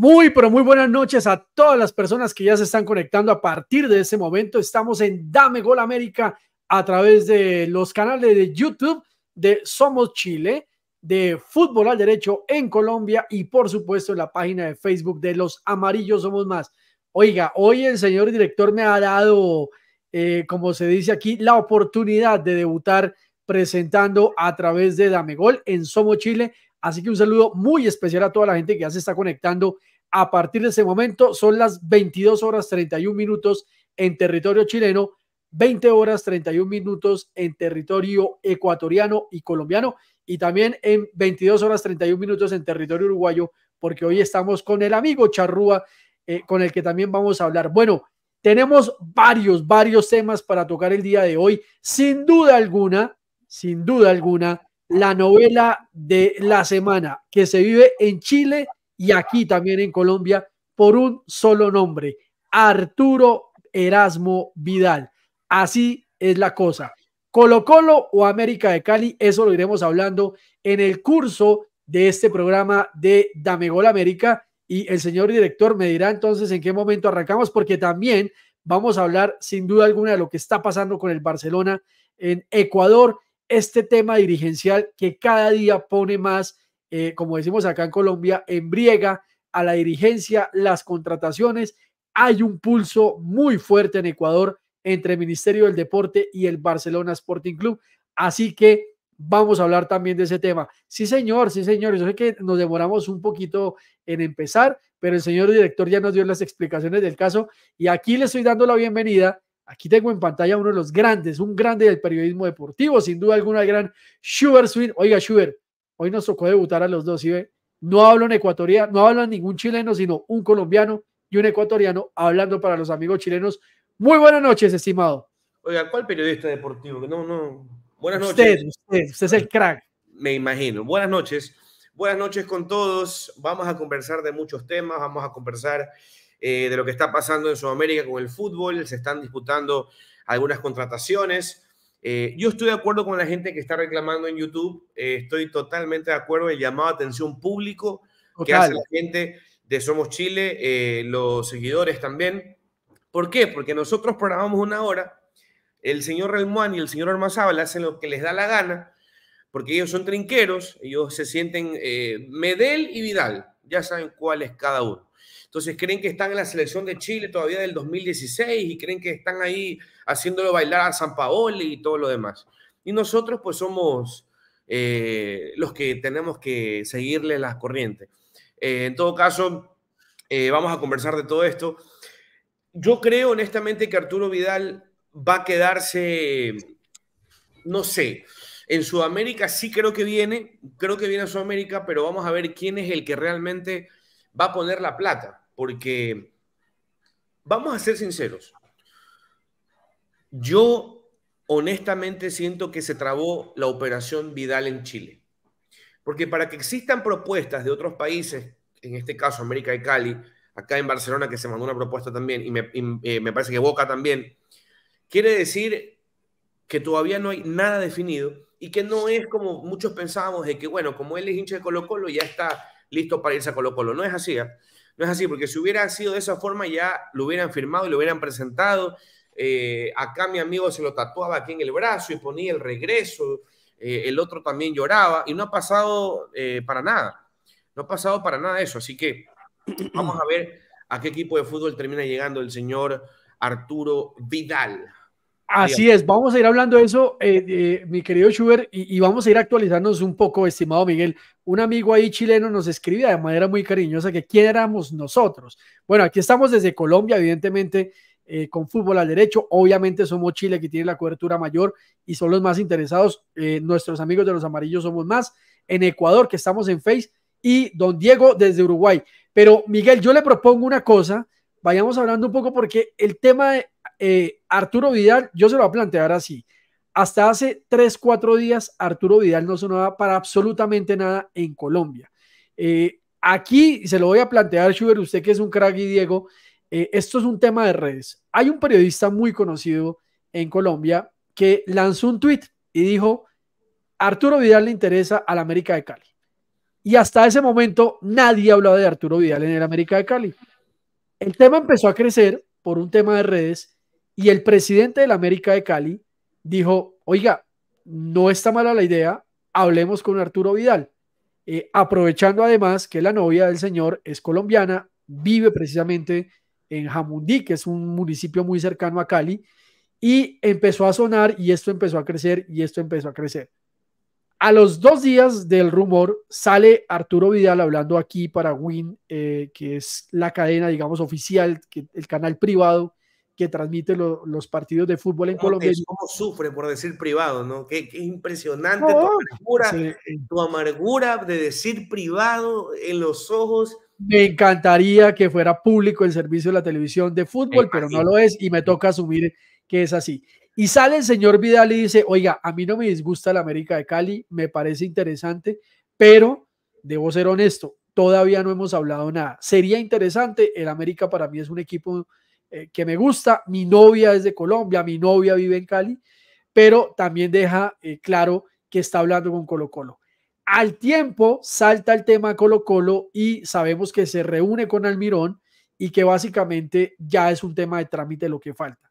Muy, pero muy buenas noches a todas las personas que ya se están conectando a partir de ese momento. Estamos en Dame Gol América a través de los canales de YouTube de Somos Chile, de Fútbol al Derecho en Colombia y por supuesto en la página de Facebook de Los Amarillos Somos Más. Oiga, hoy el señor director me ha dado, eh, como se dice aquí, la oportunidad de debutar presentando a través de Dame Gol en Somos Chile. Así que un saludo muy especial a toda la gente que ya se está conectando a partir de ese momento. Son las 22 horas 31 minutos en territorio chileno, 20 horas 31 minutos en territorio ecuatoriano y colombiano y también en 22 horas 31 minutos en territorio uruguayo, porque hoy estamos con el amigo Charrúa, eh, con el que también vamos a hablar. Bueno, tenemos varios, varios temas para tocar el día de hoy. Sin duda alguna, sin duda alguna, la novela de la semana que se vive en Chile y aquí también en Colombia por un solo nombre, Arturo Erasmo Vidal. Así es la cosa. Colo Colo o América de Cali, eso lo iremos hablando en el curso de este programa de Dame Gol América y el señor director me dirá entonces en qué momento arrancamos porque también vamos a hablar sin duda alguna de lo que está pasando con el Barcelona en Ecuador este tema dirigencial que cada día pone más, eh, como decimos acá en Colombia, embriega a la dirigencia, las contrataciones. Hay un pulso muy fuerte en Ecuador entre el Ministerio del Deporte y el Barcelona Sporting Club. Así que vamos a hablar también de ese tema. Sí, señor, sí, señor. Yo sé que nos demoramos un poquito en empezar, pero el señor director ya nos dio las explicaciones del caso y aquí le estoy dando la bienvenida Aquí tengo en pantalla uno de los grandes, un grande del periodismo deportivo, sin duda alguna, el gran Schubert Swin. Oiga, Schubert, hoy nos tocó debutar a los dos, ¿sí ve? No hablo en ecuatoriano, no hablan ningún chileno, sino un colombiano y un ecuatoriano hablando para los amigos chilenos. Muy buenas noches, estimado. Oiga, ¿cuál periodista deportivo? No, no. Buenas noches. Usted, usted es el crack. Me imagino. Buenas noches. Buenas noches con todos. Vamos a conversar de muchos temas, vamos a conversar eh, de lo que está pasando en Sudamérica con el fútbol, se están disputando algunas contrataciones. Eh, yo estoy de acuerdo con la gente que está reclamando en YouTube, eh, estoy totalmente de acuerdo el llamado a atención público que hace la gente de Somos Chile, los seguidores también. ¿Por qué? Porque nosotros programamos una hora, el señor Relmuán y el señor Armazábal hacen lo que les da la gana, porque ellos son trinqueros, ellos se sienten Medel y Vidal, ya saben cuál es cada uno. Entonces creen que están en la selección de Chile todavía del 2016 y creen que están ahí haciéndolo bailar a San Paoli y todo lo demás. Y nosotros pues somos eh, los que tenemos que seguirle las corrientes. Eh, en todo caso, eh, vamos a conversar de todo esto. Yo creo honestamente que Arturo Vidal va a quedarse, no sé, en Sudamérica sí creo que viene, creo que viene a Sudamérica, pero vamos a ver quién es el que realmente va a poner la plata, porque vamos a ser sinceros. Yo honestamente siento que se trabó la operación Vidal en Chile. Porque para que existan propuestas de otros países, en este caso América de Cali, acá en Barcelona que se mandó una propuesta también, y me, eh, me parece que Boca también, quiere decir que todavía no hay nada definido y que no es como muchos pensábamos de que, bueno, como él es hincha de Colo Colo, ya está listo para irse a Colo Colo. No es así, ¿eh? no es así, porque si hubiera sido de esa forma ya lo hubieran firmado y lo hubieran presentado. Eh, acá mi amigo se lo tatuaba aquí en el brazo y ponía el regreso, eh, el otro también lloraba y no ha pasado para nada, no ha pasado para nada eso, así que vamos a ver a qué equipo de fútbol termina llegando el señor Arturo Vidal. Así es, vamos a ir hablando de eso, eh, mi querido Schubert, y, vamos a ir actualizándonos un poco, estimado Miguel. Un amigo ahí chileno nos escribía de manera muy cariñosa que quién éramos nosotros. Bueno, aquí estamos desde Colombia, evidentemente, eh, con fútbol al derecho. Obviamente somos Chile que tiene la cobertura mayor y son los más interesados. Eh, nuestros amigos de los amarillos somos más. En Ecuador, que estamos en Face, y don Diego desde Uruguay. Pero Miguel, yo le propongo una cosa, vayamos hablando un poco porque el tema de eh, Arturo Vidal, yo se lo voy a plantear así. Hasta hace 3, 4 días, Arturo Vidal no sonaba para absolutamente nada en Colombia. Eh, aquí se lo voy a plantear, Schubert, usted que es un crack y Diego, eh, esto es un tema de redes. Hay un periodista muy conocido en Colombia que lanzó un tweet y dijo, Arturo Vidal le interesa al América de Cali. Y hasta ese momento nadie hablaba de Arturo Vidal en el América de Cali. El tema empezó a crecer por un tema de redes y el presidente del América de Cali dijo, oiga, no está mala la idea, hablemos con Arturo Vidal. Eh, aprovechando además que la novia del señor es colombiana, vive precisamente en Jamundí, que es un municipio muy cercano a Cali, y empezó a sonar y esto empezó a crecer y esto empezó a crecer. A los dos días del rumor sale Arturo Vidal hablando aquí para Win, eh, que es la cadena, digamos, oficial, que, el canal privado que transmite los partidos de fútbol en Colombia. ¿Cómo sufre por decir privado, no? Qué, impresionante tu, amargura, tu amargura de decir privado en los ojos. Me encantaría que fuera público el servicio de la televisión de fútbol, pero no lo es y me toca asumir que es así. Y sale el señor Vidal y dice, oiga, a mí no me disgusta la América de Cali, me parece interesante, pero debo ser honesto, todavía no hemos hablado nada. Sería interesante, el América para mí es un equipo eh, que me gusta, mi novia es de Colombia, mi novia vive en Cali, pero también deja eh, claro que está hablando con Colo Colo. Al tiempo salta el tema Colo Colo y sabemos que se reúne con Almirón y que básicamente ya es un tema de trámite lo que falta.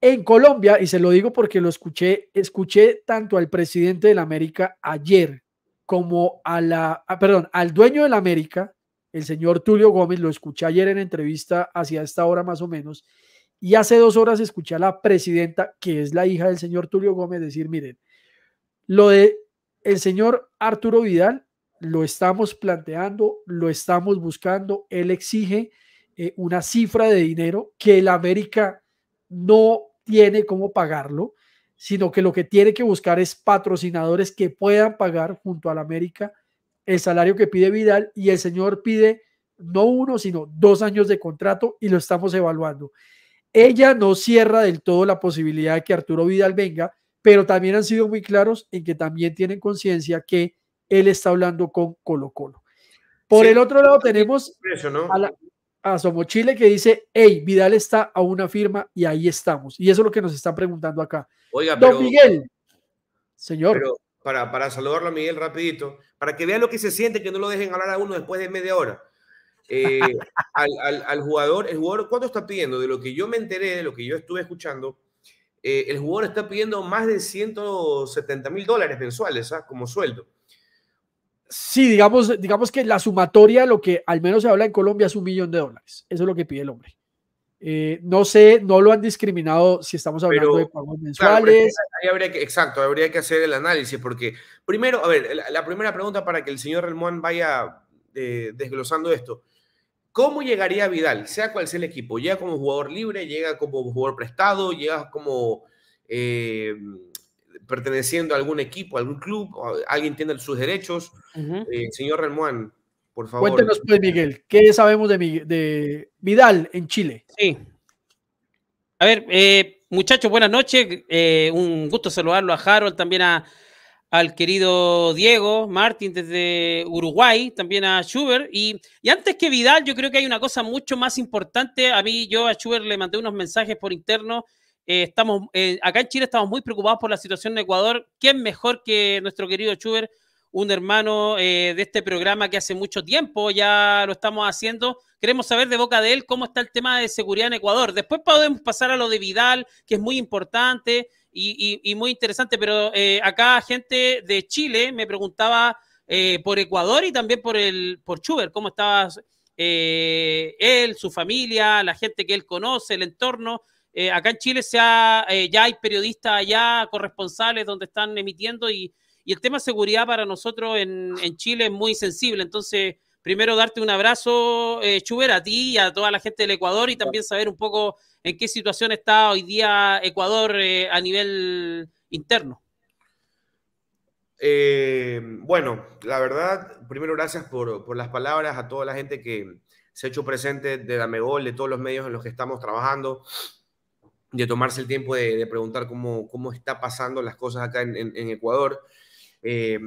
En Colombia, y se lo digo porque lo escuché, escuché tanto al presidente de la América ayer como a la, perdón, al dueño de la América, el señor Tulio Gómez, lo escuché ayer en entrevista hacia esta hora más o menos, y hace dos horas escuché a la presidenta, que es la hija del señor Tulio Gómez, decir, miren, lo de el señor Arturo Vidal lo estamos planteando, lo estamos buscando, él exige eh, una cifra de dinero que la América no tiene cómo pagarlo, sino que lo que tiene que buscar es patrocinadores que puedan pagar junto a la América el salario que pide Vidal y el señor pide no uno, sino dos años de contrato y lo estamos evaluando. Ella no cierra del todo la posibilidad de que Arturo Vidal venga, pero también han sido muy claros en que también tienen conciencia que él está hablando con Colo Colo. Por el otro lado tenemos a la, a Somos Chile que dice, hey, Vidal está a una firma y ahí estamos. Y eso es lo que nos están preguntando acá. Oiga, Don Miguel, señor. Pero para, para saludarlo a Miguel rapidito, para que vea lo que se siente, que no lo dejen hablar a uno después de media hora. Eh, al, al, jugador, el jugador, ¿cuánto está pidiendo? De lo que yo me enteré, de lo que yo estuve escuchando, eh, el jugador está pidiendo más de 170 mil dólares mensuales ¿ah? como sueldo. Sí, digamos, digamos que la sumatoria, lo que al menos se habla en Colombia, es un millón de dólares. Eso es lo que pide el hombre. Eh, no sé, no lo han discriminado si estamos hablando de pagos mensuales. habría que, exacto, habría que hacer el análisis, porque primero, a ver, la, primera pregunta para que el señor Relmón vaya eh, desglosando esto. ¿Cómo llegaría Vidal, sea cual sea el equipo? ¿Llega como jugador libre? ¿Llega como jugador prestado? ¿Llega como eh, perteneciendo a algún equipo, a algún club, alguien tiene sus derechos. Eh, señor Remuán, por favor. Cuéntenos, pues, Miguel, ¿qué sabemos de, de Vidal en Chile? Sí. A ver, eh, muchachos, buenas noches. Eh, un gusto saludarlo a Harold, también a, al querido Diego Martín desde Uruguay, también a Schubert. Y, y, antes que Vidal, yo creo que hay una cosa mucho más importante. A mí, yo a Schubert le mandé unos mensajes por interno eh, estamos, eh, acá en Chile estamos muy preocupados por la situación de Ecuador. ¿Quién mejor que nuestro querido Chuber, un hermano eh, de este programa que hace mucho tiempo ya lo estamos haciendo? Queremos saber de boca de él cómo está el tema de seguridad en Ecuador. Después podemos pasar a lo de Vidal, que es muy importante y, muy interesante, pero acá gente de Chile me preguntaba por Ecuador y también por, el, por Chuber, cómo estaba él, su familia, la gente que él conoce, el entorno. Eh, acá en Chile se eh, ya hay periodistas allá, corresponsales, donde están emitiendo y, el tema de seguridad para nosotros en, Chile es muy sensible. Entonces, primero darte un abrazo, eh, Chuber, a ti y a toda la gente del Ecuador y también saber un poco en qué situación está hoy día Ecuador a nivel interno. bueno, la verdad, primero gracias por, por, las palabras a toda la gente que se ha hecho presente de Damegol, de todos los medios en los que estamos trabajando de tomarse el tiempo de, preguntar cómo, cómo está pasando las cosas acá en, Ecuador. Eh,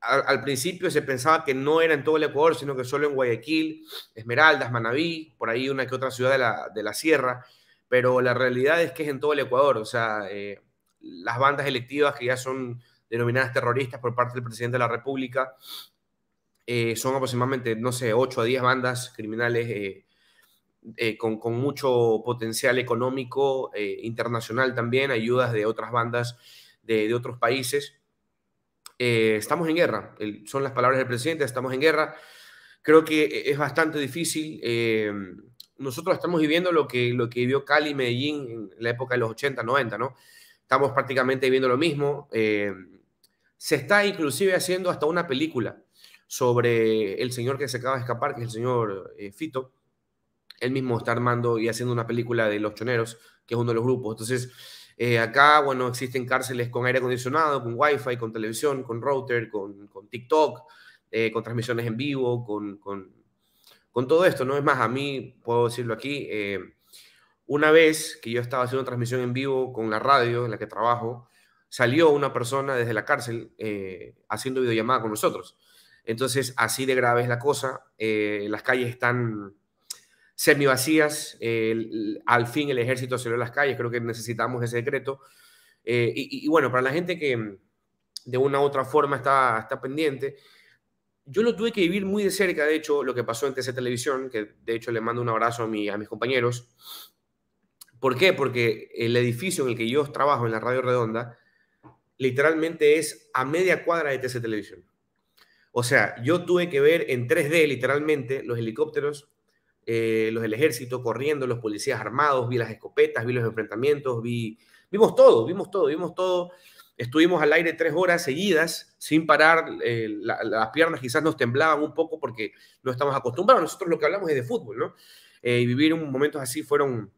al, principio se pensaba que no era en todo el Ecuador, sino que solo en Guayaquil, Esmeraldas, Manabí, por ahí una que otra ciudad de la, sierra, pero la realidad es que es en todo el Ecuador, o sea, eh, las bandas electivas que ya son denominadas terroristas por parte del presidente de la República, Eh, son aproximadamente, no sé, 8 a 10 bandas criminales eh, con, mucho potencial económico internacional también, ayudas de otras bandas de otros países. Estamos en guerra, son las palabras del presidente, estamos en guerra. Creo que es bastante difícil. nosotros estamos viviendo lo que, lo que vivió Cali y Medellín en la época de los 80, 90, ¿no? Estamos prácticamente viviendo lo mismo. se está inclusive haciendo hasta una película sobre el señor que se acaba de escapar, que es el señor eh, Fito. Él mismo está armando y haciendo una película de Los Choneros, que es uno de los grupos. Entonces, eh, acá, bueno, existen cárceles con aire acondicionado, con wifi, con televisión, con router, con, TikTok, eh, con transmisiones en vivo, con, todo esto, ¿no? Es más, a mí, puedo decirlo aquí, una vez que yo estaba haciendo transmisión en vivo con la radio en la que trabajo, salió una persona desde la cárcel haciendo videollamada con nosotros. Entonces, así de grave es la cosa. Eh, las calles están semi vacías. al fin el ejército salió a las calles. Creo que necesitamos ese decreto. Eh, y, bueno, para la gente que de una u otra forma está, está pendiente, yo lo tuve que vivir muy de cerca, de hecho, lo que pasó en TC Televisión, que de hecho le mando un abrazo a, mi, a mis compañeros. ¿Por qué? Porque el edificio en el que yo trabajo, en la Radio Redonda, literalmente es a media cuadra de TC Televisión. O sea, yo tuve que ver en 3D literalmente los helicópteros, eh, los del ejército corriendo, los policías armados, vi las escopetas, vi los enfrentamientos, vi, vimos todo, vimos todo, vimos todo. Estuvimos al aire tres horas seguidas sin parar, eh, las piernas quizás nos temblaban un poco porque no estamos acostumbrados. Nosotros lo que hablamos es de fútbol, ¿no? Eh, y vivir momentos así fueron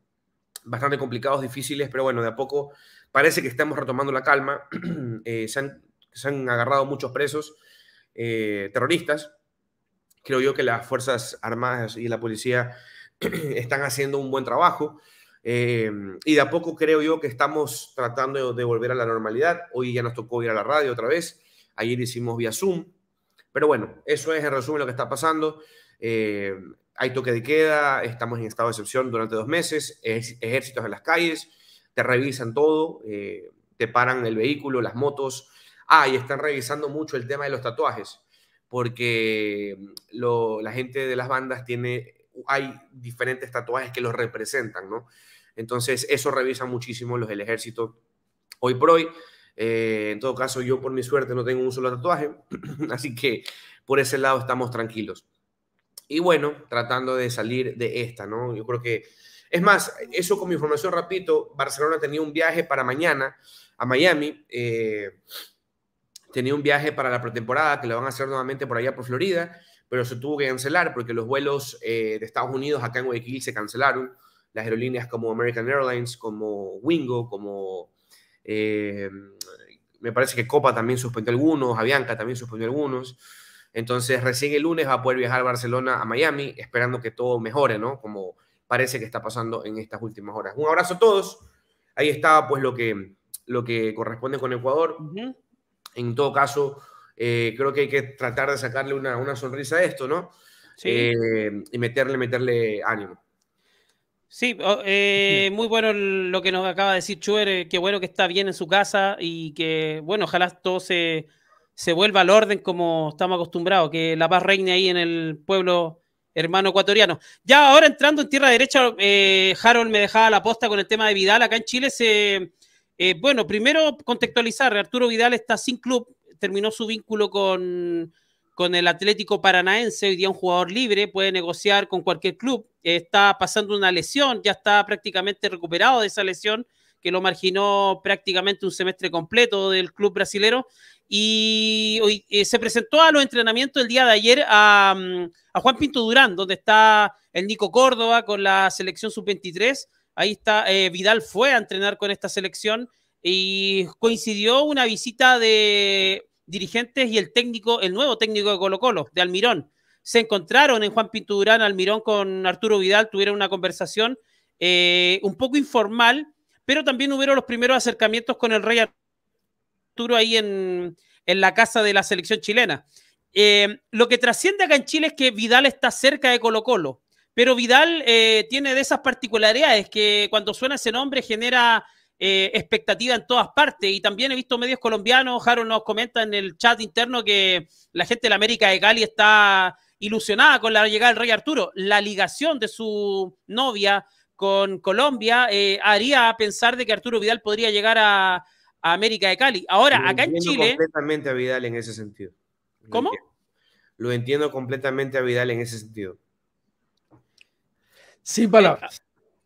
bastante complicados, difíciles, pero bueno, de a poco parece que estamos retomando la calma. se, han, se han agarrado muchos presos eh, terroristas. Creo yo que las Fuerzas Armadas y la policía están haciendo un buen trabajo. Eh, y de a poco creo yo que estamos tratando de, volver a la normalidad. Hoy ya nos tocó ir a la radio otra vez. Ayer hicimos vía Zoom. Pero bueno, eso es en resumen lo que está pasando. Eh, hay toque de queda, estamos en estado de excepción durante dos meses, ejércitos en las calles, te revisan todo, te paran el vehículo, las motos, Ah, y están revisando mucho el tema de los tatuajes, porque mm, la gente de las bandas tiene, hay diferentes tatuajes que los representan, ¿no? Entonces, eso revisan muchísimo los del ejército hoy por hoy. Eh, en todo caso, yo por mi suerte no tengo un solo tatuaje, así que por ese lado estamos tranquilos. Y bueno, tratando de salir de esta, ¿no? Yo creo que, es más, eso con mi información, repito, Barcelona tenía un viaje para mañana a Miami. Eh, tenía un viaje para la pretemporada que lo van a hacer nuevamente por allá por Florida, pero se tuvo que cancelar porque los vuelos eh, de Estados Unidos acá en Guayaquil se cancelaron. Las aerolíneas como American Airlines, como Wingo, como eh, me parece que Copa también suspendió algunos, Avianca también suspendió algunos. Entonces, recién el lunes va a poder viajar a Barcelona, a Miami, esperando que todo mejore, ¿no? Como parece que está pasando en estas últimas horas. Un abrazo a todos. Ahí estaba, pues, lo que, lo que corresponde con Ecuador. En todo caso, eh, creo que hay que tratar de sacarle una, sonrisa a esto, ¿no? Sí. Eh, y meterle, meterle ánimo. Sí, eh, muy bueno lo que nos acaba de decir Chuer, qué bueno que está bien en su casa y que, bueno, ojalá todo se, se vuelva al orden como estamos acostumbrados, que la paz reine ahí en el pueblo hermano ecuatoriano. Ya ahora entrando en tierra derecha, Harold me dejaba la posta con el tema de Vidal. Acá en Chile se, eh, bueno, primero contextualizar, Arturo Vidal está sin club, terminó su vínculo con, el Atlético Paranaense, hoy día un jugador libre, puede negociar con cualquier club, está pasando una lesión, ya está prácticamente recuperado de esa lesión que lo marginó prácticamente un semestre completo del club brasilero y hoy, eh, se presentó a los entrenamientos el día de ayer a, mm, a Juan Pinto Durán, donde está el Nico Córdoba con la selección sub-23 Ahí está, eh, Vidal fue a entrenar con esta selección y coincidió una visita de dirigentes y el técnico, el nuevo técnico de Colo Colo, de Almirón. Se encontraron en Juan Pinturán, Almirón con Arturo Vidal, tuvieron una conversación eh, un poco informal, pero también hubieron los primeros acercamientos con el rey Arturo ahí en, la casa de la selección chilena. Eh, lo que trasciende acá en Chile es que Vidal está cerca de Colo Colo. Pero Vidal eh, tiene de esas particularidades que cuando suena ese nombre genera eh, expectativa en todas partes. Y también he visto medios colombianos, Harold nos comenta en el chat interno que la gente de la América de Cali está ilusionada con la llegada del Rey Arturo. La ligación de su novia con Colombia eh, haría pensar de que Arturo Vidal podría llegar a, América de Cali. Ahora, acá en Chile... completamente a Vidal en ese sentido. ¿Cómo? Lo entiendo completamente a Vidal en ese sentido. Sin palabras.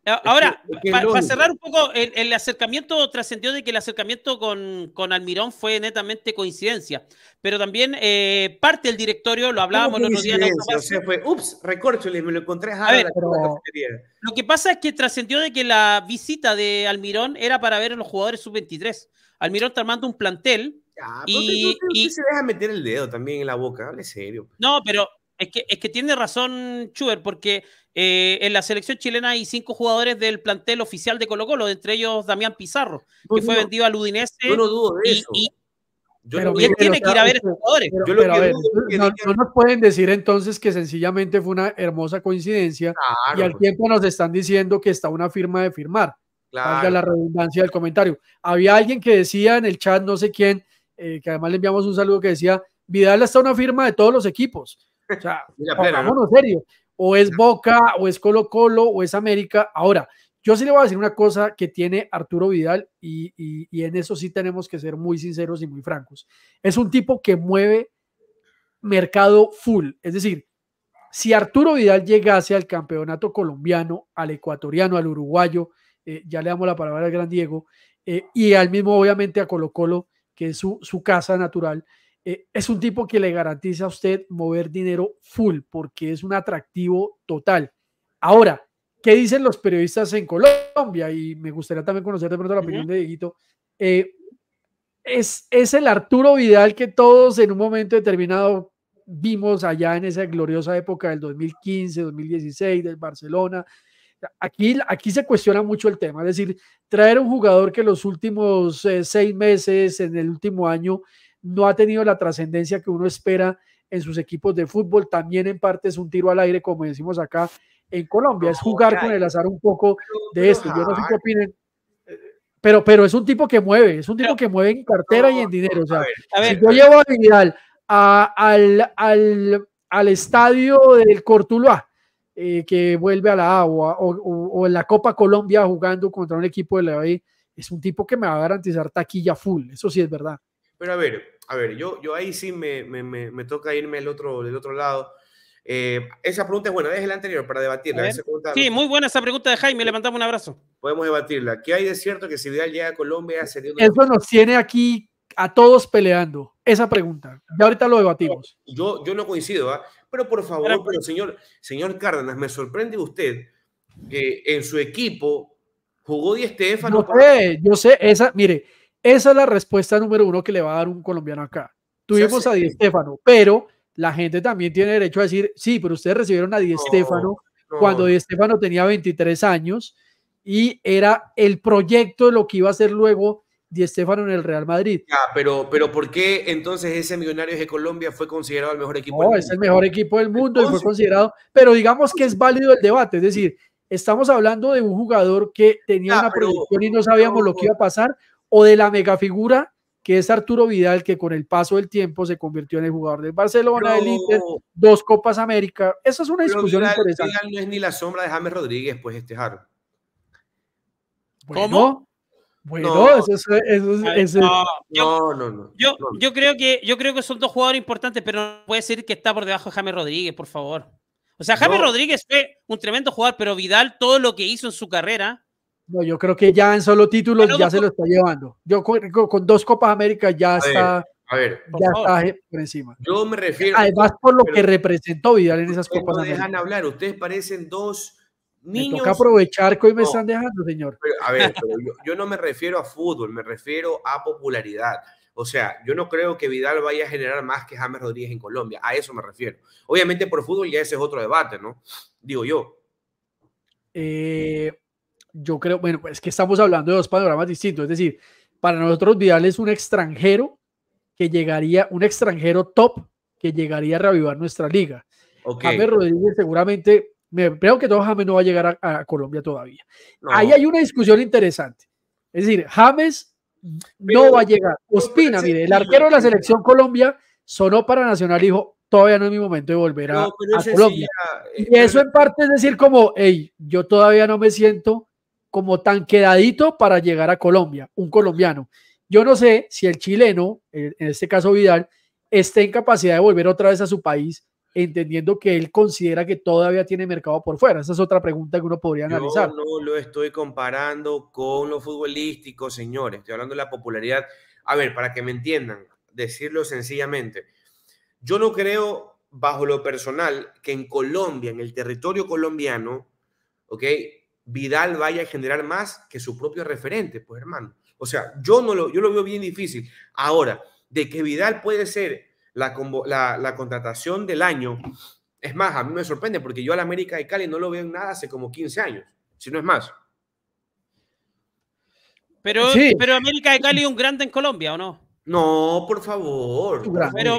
Ahora, para cerrar un poco, el, acercamiento trascendió de que el acercamiento con, con, Almirón fue netamente coincidencia, pero también eh, parte del directorio, lo hablábamos los otro día. O sea, fue, ups, recórchole, me lo encontré a, ver, Lo que pasa es que trascendió de que la visita de Almirón era para ver a los jugadores sub-23. Almirón está armando un plantel. y, y, se deja meter el dedo también en la boca, hable serio. No, pero es que, es que tiene razón Chuber, porque eh, en la selección chilena hay cinco jugadores del plantel oficial de Colo Colo, entre ellos Damián Pizarro, que fue vendido al Udinese. Yo no dudo de eso. Y, él tiene que ir a ver a esos jugadores. no, nos pueden decir entonces que sencillamente fue una hermosa coincidencia y al tiempo nos están diciendo que está una firma de firmar. Claro. la redundancia del comentario. Había alguien que decía en el chat, no sé quién, eh, que además le enviamos un saludo que decía, Vidal está una firma de todos los equipos. O sea, pongámonos serio. O es Boca, o es Colo Colo, o es América. Ahora, yo sí le voy a decir una cosa que tiene Arturo Vidal y, y, en eso sí tenemos que ser muy sinceros y muy francos. Es un tipo que mueve mercado full. Es decir, si Arturo Vidal llegase al campeonato colombiano, al ecuatoriano, al uruguayo, eh, ya le damos la palabra al gran Diego, eh, y al mismo obviamente a Colo Colo, que es su, su casa natural, eh, es un tipo que le garantiza a usted mover dinero full porque es un atractivo total. Ahora, ¿qué dicen los periodistas en Colombia? Y me gustaría también conocer de pronto la opinión de Dieguito. Eh, es, es el Arturo Vidal que todos en un momento determinado vimos allá en esa gloriosa época del 2015, 2016, del Barcelona. Aquí, aquí se cuestiona mucho el tema, es decir, traer un jugador que los últimos eh, seis meses, en el último año, no ha tenido la trascendencia que uno espera en sus equipos de fútbol. También en parte es un tiro al aire, como decimos acá en Colombia, es jugar con el azar un poco de esto. Yo no sé qué opinen. Pero, pero es un tipo que mueve, es un tipo que mueve en cartera y en dinero. O sea, si yo llevo a Vidal al, al, al, estadio del Cortuluá, eh, que vuelve a la agua, o, o, en la Copa Colombia jugando contra un equipo de la es un tipo que me va a garantizar taquilla full, eso sí es verdad. Pero a ver, a ver, yo, yo ahí sí me, me, me, toca irme al otro, del otro lado. Eh, esa pregunta es buena, es la anterior para debatirla. sí, muy buena esa pregunta de Jaime, le mandamos un abrazo. Podemos debatirla. ¿Qué hay de cierto que si Vidal llega a Colombia sería Eso nos tiene aquí a todos peleando, esa pregunta. Ya ahorita lo debatimos. Yo, yo no coincido, ¿ah? pero por favor, pero, señor, señor Cárdenas, me sorprende usted que en su equipo jugó Di Estefano. No sé, yo sé, esa, mire, esa es la respuesta número uno que le va a dar un colombiano acá. Tuvimos a Di Stefano, pero la gente también tiene derecho a decir, sí, pero ustedes recibieron a Di Stefano cuando Di Stefano tenía 23 años y era el proyecto de lo que iba a ser luego Di Stefano en el Real Madrid. Ya, pero, pero ¿por qué entonces ese Millonarios de Colombia fue considerado el mejor equipo? No, es el mejor equipo del mundo y fue considerado, pero digamos que es válido el debate, es decir, estamos hablando de un jugador que tenía una proyección y no sabíamos lo que iba a pasar, o de la megafigura que es Arturo Vidal, que con el paso del tiempo se convirtió en el jugador del Barcelona, del Inter, dos Copas América. Esa es una discusión interesante. Vidal no es ni la sombra de James Rodríguez, pues este Jaro. ¿Cómo? Bueno, no, eso es, no, yo, no, no, yo, yo, creo que, yo creo que son dos jugadores importantes, pero no puede ser que está por debajo de James Rodríguez, por favor. O sea, James Rodríguez fue un tremendo jugador, pero Vidal, todo lo que hizo en su carrera, no, yo creo que ya en solo títulos ya se lo está llevando. Yo con, dos Copas América ya está. a ver, ya está por encima. Yo me refiero. Además, por lo que representó Vidal en esas Copas no dejan hablar, ustedes parecen dos niños. Me toca aprovechar que hoy me están dejando, señor. a ver, yo, no me refiero a fútbol, me refiero a popularidad. O sea, yo no creo que Vidal vaya a generar más que James Rodríguez en Colombia. A eso me refiero. Obviamente por fútbol ya ese es otro debate, ¿no? Digo yo. Eh, yo creo, bueno, es que estamos hablando de dos panoramas distintos. Es decir, para nosotros Vidal es un extranjero que llegaría, un extranjero top que llegaría a reavivar nuestra liga. Okay. James Rodríguez seguramente, me creo que todo James no va a llegar a, Colombia todavía. Ahí hay una discusión interesante. Es decir, James no va a llegar. Ospina, mire, el arquero de la selección Colombia sonó para Nacional y dijo, todavía no es mi momento de volver a, Colombia. Eh, y eso en parte es decir como, hey, yo todavía no me siento como tan quedadito para llegar a Colombia, un colombiano. Yo no sé si el chileno, en este caso Vidal, esté en capacidad de volver otra vez a su país, entendiendo que él considera que todavía tiene mercado por fuera. Esa es otra pregunta que uno podría analizar. No lo estoy comparando con lo futbolístico, señores. Estoy hablando de la popularidad. A ver, para que me entiendan, decirlo sencillamente. Yo no creo, bajo lo personal, que en Colombia, en el territorio colombiano, ¿ok? Vidal vaya a generar más que su propio referente, pues hermano. O sea, yo no lo, yo lo veo bien difícil. Ahora, de que Vidal puede ser la, la, contratación del año, es más, a mí me sorprende porque yo al América de Cali no lo veo en nada hace como 15 años, si no es más. Pero, pero América de Cali es un grande en Colombia, ¿o no? No, por favor. Pero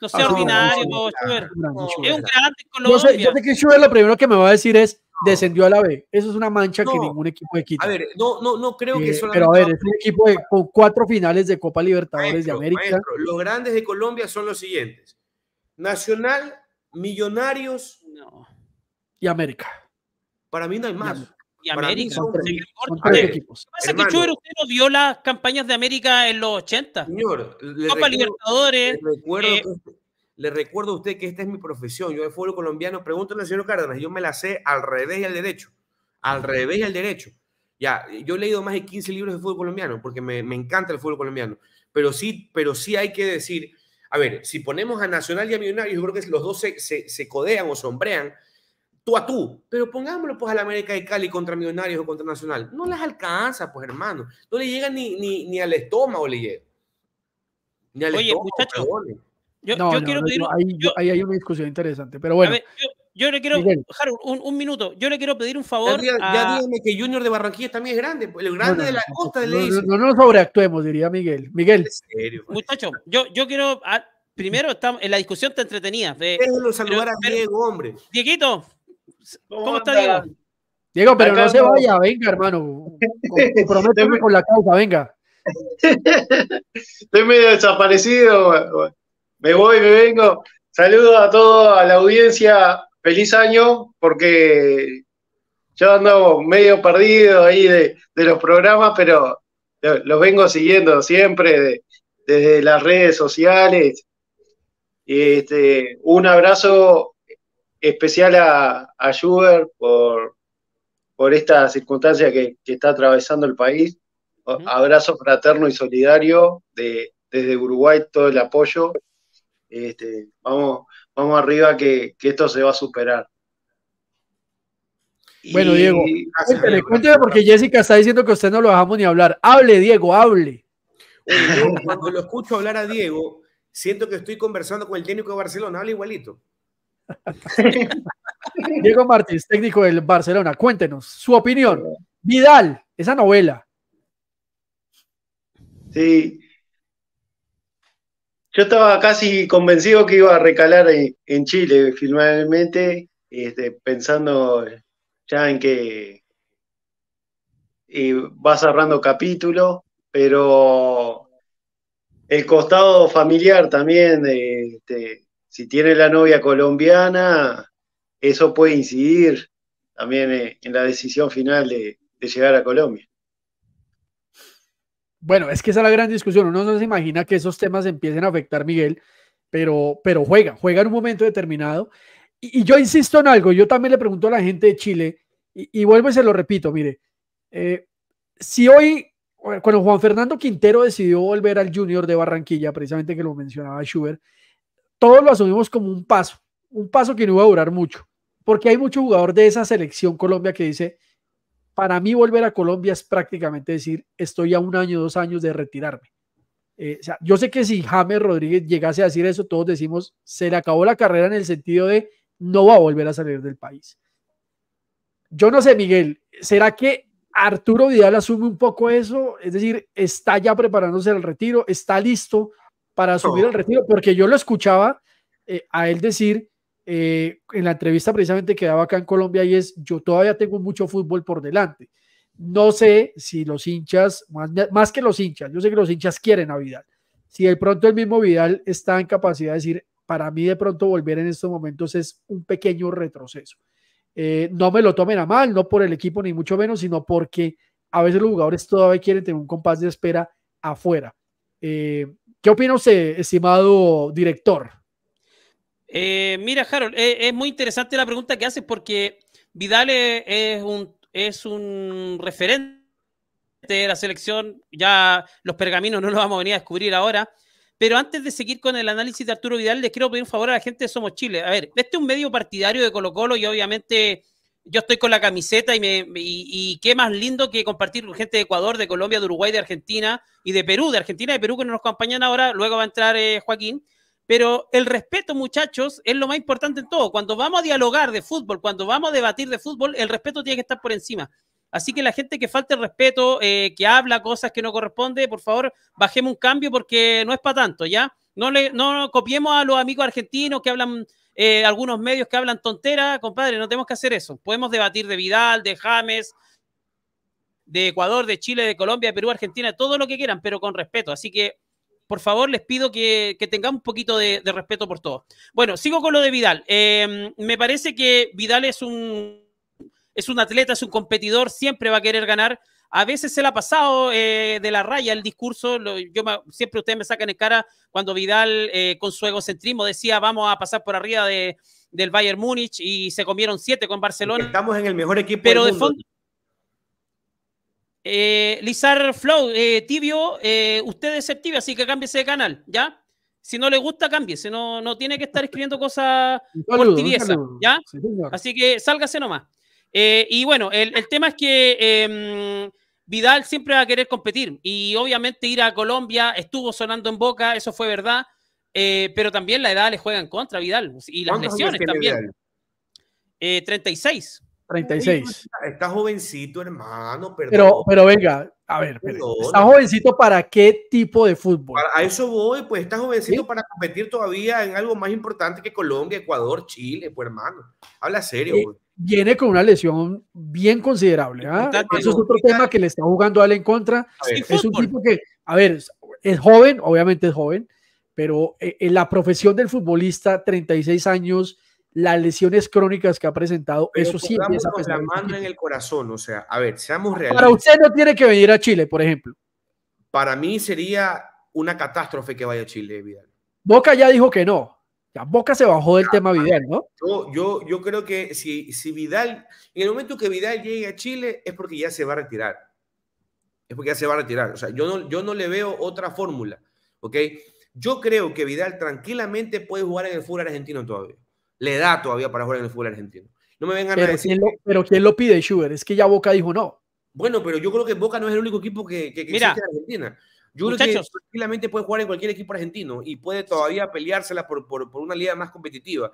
no sea ordinario, Es un grande en Colombia. Yo sé, yo sé que Schubert lo primero que me va a decir es descendió a la B. Eso es una mancha que ningún equipo de quita. A ver, no, no, no creo que eh, Pero a ver, es un equipo con cuatro finales de Copa Libertadores de América. los grandes de Colombia son los siguientes: Nacional, Millonarios y América. Para mí no hay más. Y América. Son tres, equipos. pasa que usted no vio las campañas de América en los 80? Señor, Copa Libertadores. recuerdo eh, le recuerdo a usted que esta es mi profesión. Yo de fútbol colombiano, pregúntale al señor Cárdenas, yo me la sé al revés y al derecho. Al revés y al derecho. Ya, yo he leído más de 15 libros de fútbol colombiano porque me, encanta el fútbol colombiano. Pero sí, pero sí hay que decir, a ver, si ponemos a Nacional y a Millonarios, yo creo que los dos se, se, codean o sombrean tú a tú. Pero pongámoslo pues a la América de Cali contra Millonarios o contra Nacional. No las alcanza, pues hermano. No le llega ni, ni, ni al estómago, le llega. Ni al Oye, estómago, yo, quiero pedir. ahí, hay una discusión interesante, pero bueno. yo, le quiero. un, minuto. Yo le quiero pedir un favor. Ya, ya dígame que Junior de Barranquilla también es grande. Pues, el grande de la costa no, no, no, no, sobreactuemos, diría Miguel. Miguel. Muchachos, yo, yo quiero. Ah, primero, estamos, en la discusión está entretenida. Déjenlo saludar a Diego, hombre. Dieguito, ¿cómo, está Diego? Diego, pero no se vaya, venga, hermano. Comprométeme con la causa, venga. Estoy medio desaparecido me voy, me vengo. Saludo a toda la audiencia. Feliz año, porque yo ando medio perdido ahí de, los programas, pero los vengo siguiendo siempre desde las redes sociales. Este, un abrazo especial a, a Schubert por, por esta circunstancia que, está atravesando el país. Abrazo fraterno y solidario de, desde Uruguay, todo el apoyo. Este, vamos, vamos arriba que, esto se va a superar. Bueno, Diego, cuéntale, cuéntale porque Jessica está diciendo que usted no lo dejamos ni hablar. Hable, Diego, hable. cuando lo escucho hablar a Diego, siento que estoy conversando con el técnico de Barcelona, habla igualito. Diego Martins, técnico del Barcelona, cuéntenos su opinión. Vidal, esa novela. Sí, yo estaba casi convencido que iba a recalar en, Chile, finalmente, este, pensando ya en que va cerrando capítulo, pero el costado familiar también, este, si tiene la novia colombiana, eso puede incidir también en la decisión final de llegar a Colombia. Bueno, es que esa es la gran discusión. Uno no se imagina que esos temas empiecen a afectar, Miguel, pero, pero juega, juega en un momento determinado. Y, yo insisto en algo, yo también le pregunto a la gente de Chile, y, vuelvo y se lo repito, mire, eh, si hoy, cuando Juan Fernando Quintero decidió volver al Junior de Barranquilla, precisamente que lo mencionaba Schubert, todos lo asumimos como un paso, un paso que no iba a durar mucho, porque hay mucho jugador de esa selección Colombia que dice, para mí volver a Colombia es prácticamente decir, estoy a un año, dos años de retirarme. Eh, o sea, yo sé que si James Rodríguez llegase a decir eso, todos decimos, se le acabó la carrera en el sentido de no va a volver a salir del país. Yo no sé, Miguel, ¿será que Arturo Vidal asume un poco eso? Es decir, está ya preparándose el retiro, está listo para asumir el retiro, porque yo lo escuchaba eh, a él decir eh, en la entrevista precisamente que daba acá en Colombia y es, yo todavía tengo mucho fútbol por delante. no sé si los hinchas, más, que los hinchas, yo sé que los hinchas quieren a Vidal. Si de pronto el mismo Vidal está en capacidad de decir, para mí de pronto volver en estos momentos es un pequeño retroceso. Eh, no me lo tomen a mal, no por el equipo ni mucho menos, sino porque a veces los jugadores todavía quieren tener un compás de espera afuera. Eh, ¿Qué opina usted, estimado director? Eh, mira, Harold, es muy interesante la pregunta que haces porque Vidal es un, referente de la selección. Ya los pergaminos no los vamos a venir a descubrir ahora. Pero antes de seguir con el análisis de Arturo Vidal, les quiero pedir un favor a la gente de Somos Chile. A ver, este es un medio partidario de Colo Colo y obviamente yo estoy con la camiseta y, me, y, qué más lindo que compartir con gente de Ecuador, de Colombia, de Uruguay, de Argentina y de Perú, de Argentina y Perú que nos acompañan ahora. Luego va a entrar eh, Joaquín. Pero el respeto, muchachos, es lo más importante en todo. Cuando vamos a dialogar de fútbol, cuando vamos a debatir de fútbol, el respeto tiene que estar por encima. Así que la gente que falte el respeto, eh, que habla cosas que no corresponde, por favor, bajemos un cambio porque no es para tanto, ¿ya? No, le, no copiemos a los amigos argentinos que hablan, eh, algunos medios que hablan tontera, compadre, no tenemos que hacer eso. Podemos debatir de Vidal, de James, de Ecuador, de Chile, de Colombia, de Perú, Argentina, todo lo que quieran, pero con respeto. Así que, por favor, les pido que, tengamos un poquito de, respeto por todo. Bueno, sigo con lo de Vidal. Eh, me parece que Vidal es un es un atleta, es un competidor, siempre va a querer ganar. A veces se le ha pasado eh, de la raya el discurso. yo siempre ustedes me sacan en cara cuando Vidal eh, con su egocentrismo decía vamos a pasar por arriba de, del Bayern Múnich y se comieron siete con Barcelona. Estamos en el mejor equipo pero del mundo. de fondo. Eh, Lizar Flow, tibio, usted es tibio, así que cámbiese de canal, ¿ya? Si no le gusta, cámbiese, no, no tiene que estar escribiendo cosas por tibieza, ¿ya? así que sálgase nomás. Eh, y bueno, el, tema es que em, Vidal siempre va a querer competir y obviamente ir a Colombia estuvo sonando en boca, eso fue verdad, eh, pero también la edad le juega en contra a Vidal y las lesiones también. 36. 36. Está, jovencito, hermano, Pero, pero venga, a ver, ¿está jovencito para qué tipo de fútbol? a eso voy, pues está jovencito para competir todavía en algo más importante que Colombia, Ecuador, Chile, pues hermano. Habla serio, güey viene con una lesión bien considerable. ¿ah? Eso es otro tema que le está jugando a él en contra. es un tipo que, a ver, es joven, obviamente es joven, pero eh, en la profesión del futbolista, 36 años, las lesiones crónicas que ha presentado, eso sí empieza a la mano en el corazón, o sea, a ver, seamos realistas. Para usted no tiene que venir a Chile, por ejemplo. Para mí sería una catástrofe que vaya a Chile, Vidal. Boca ya dijo que no. Boca se bajó del tema Vidal, ¿no? Yo, yo, yo creo que si, si Vidal, en el momento que Vidal llegue a Chile, es porque ya se va a retirar. Es porque ya se va a retirar. O sea, yo no, yo no le veo otra fórmula, ¿ok? Yo creo que Vidal tranquilamente puede jugar en el fútbol argentino todavía. Le da todavía para jugar en el fútbol argentino. No me vengan pero a decir. pero ¿quién lo pide, Schubert? Es que ya Boca dijo no. Bueno, pero yo creo que Boca no es el único equipo que, que, existe en Argentina. Yo creo que tranquilamente puede jugar en cualquier equipo argentino y puede todavía peleársela por, por, por una liga más competitiva.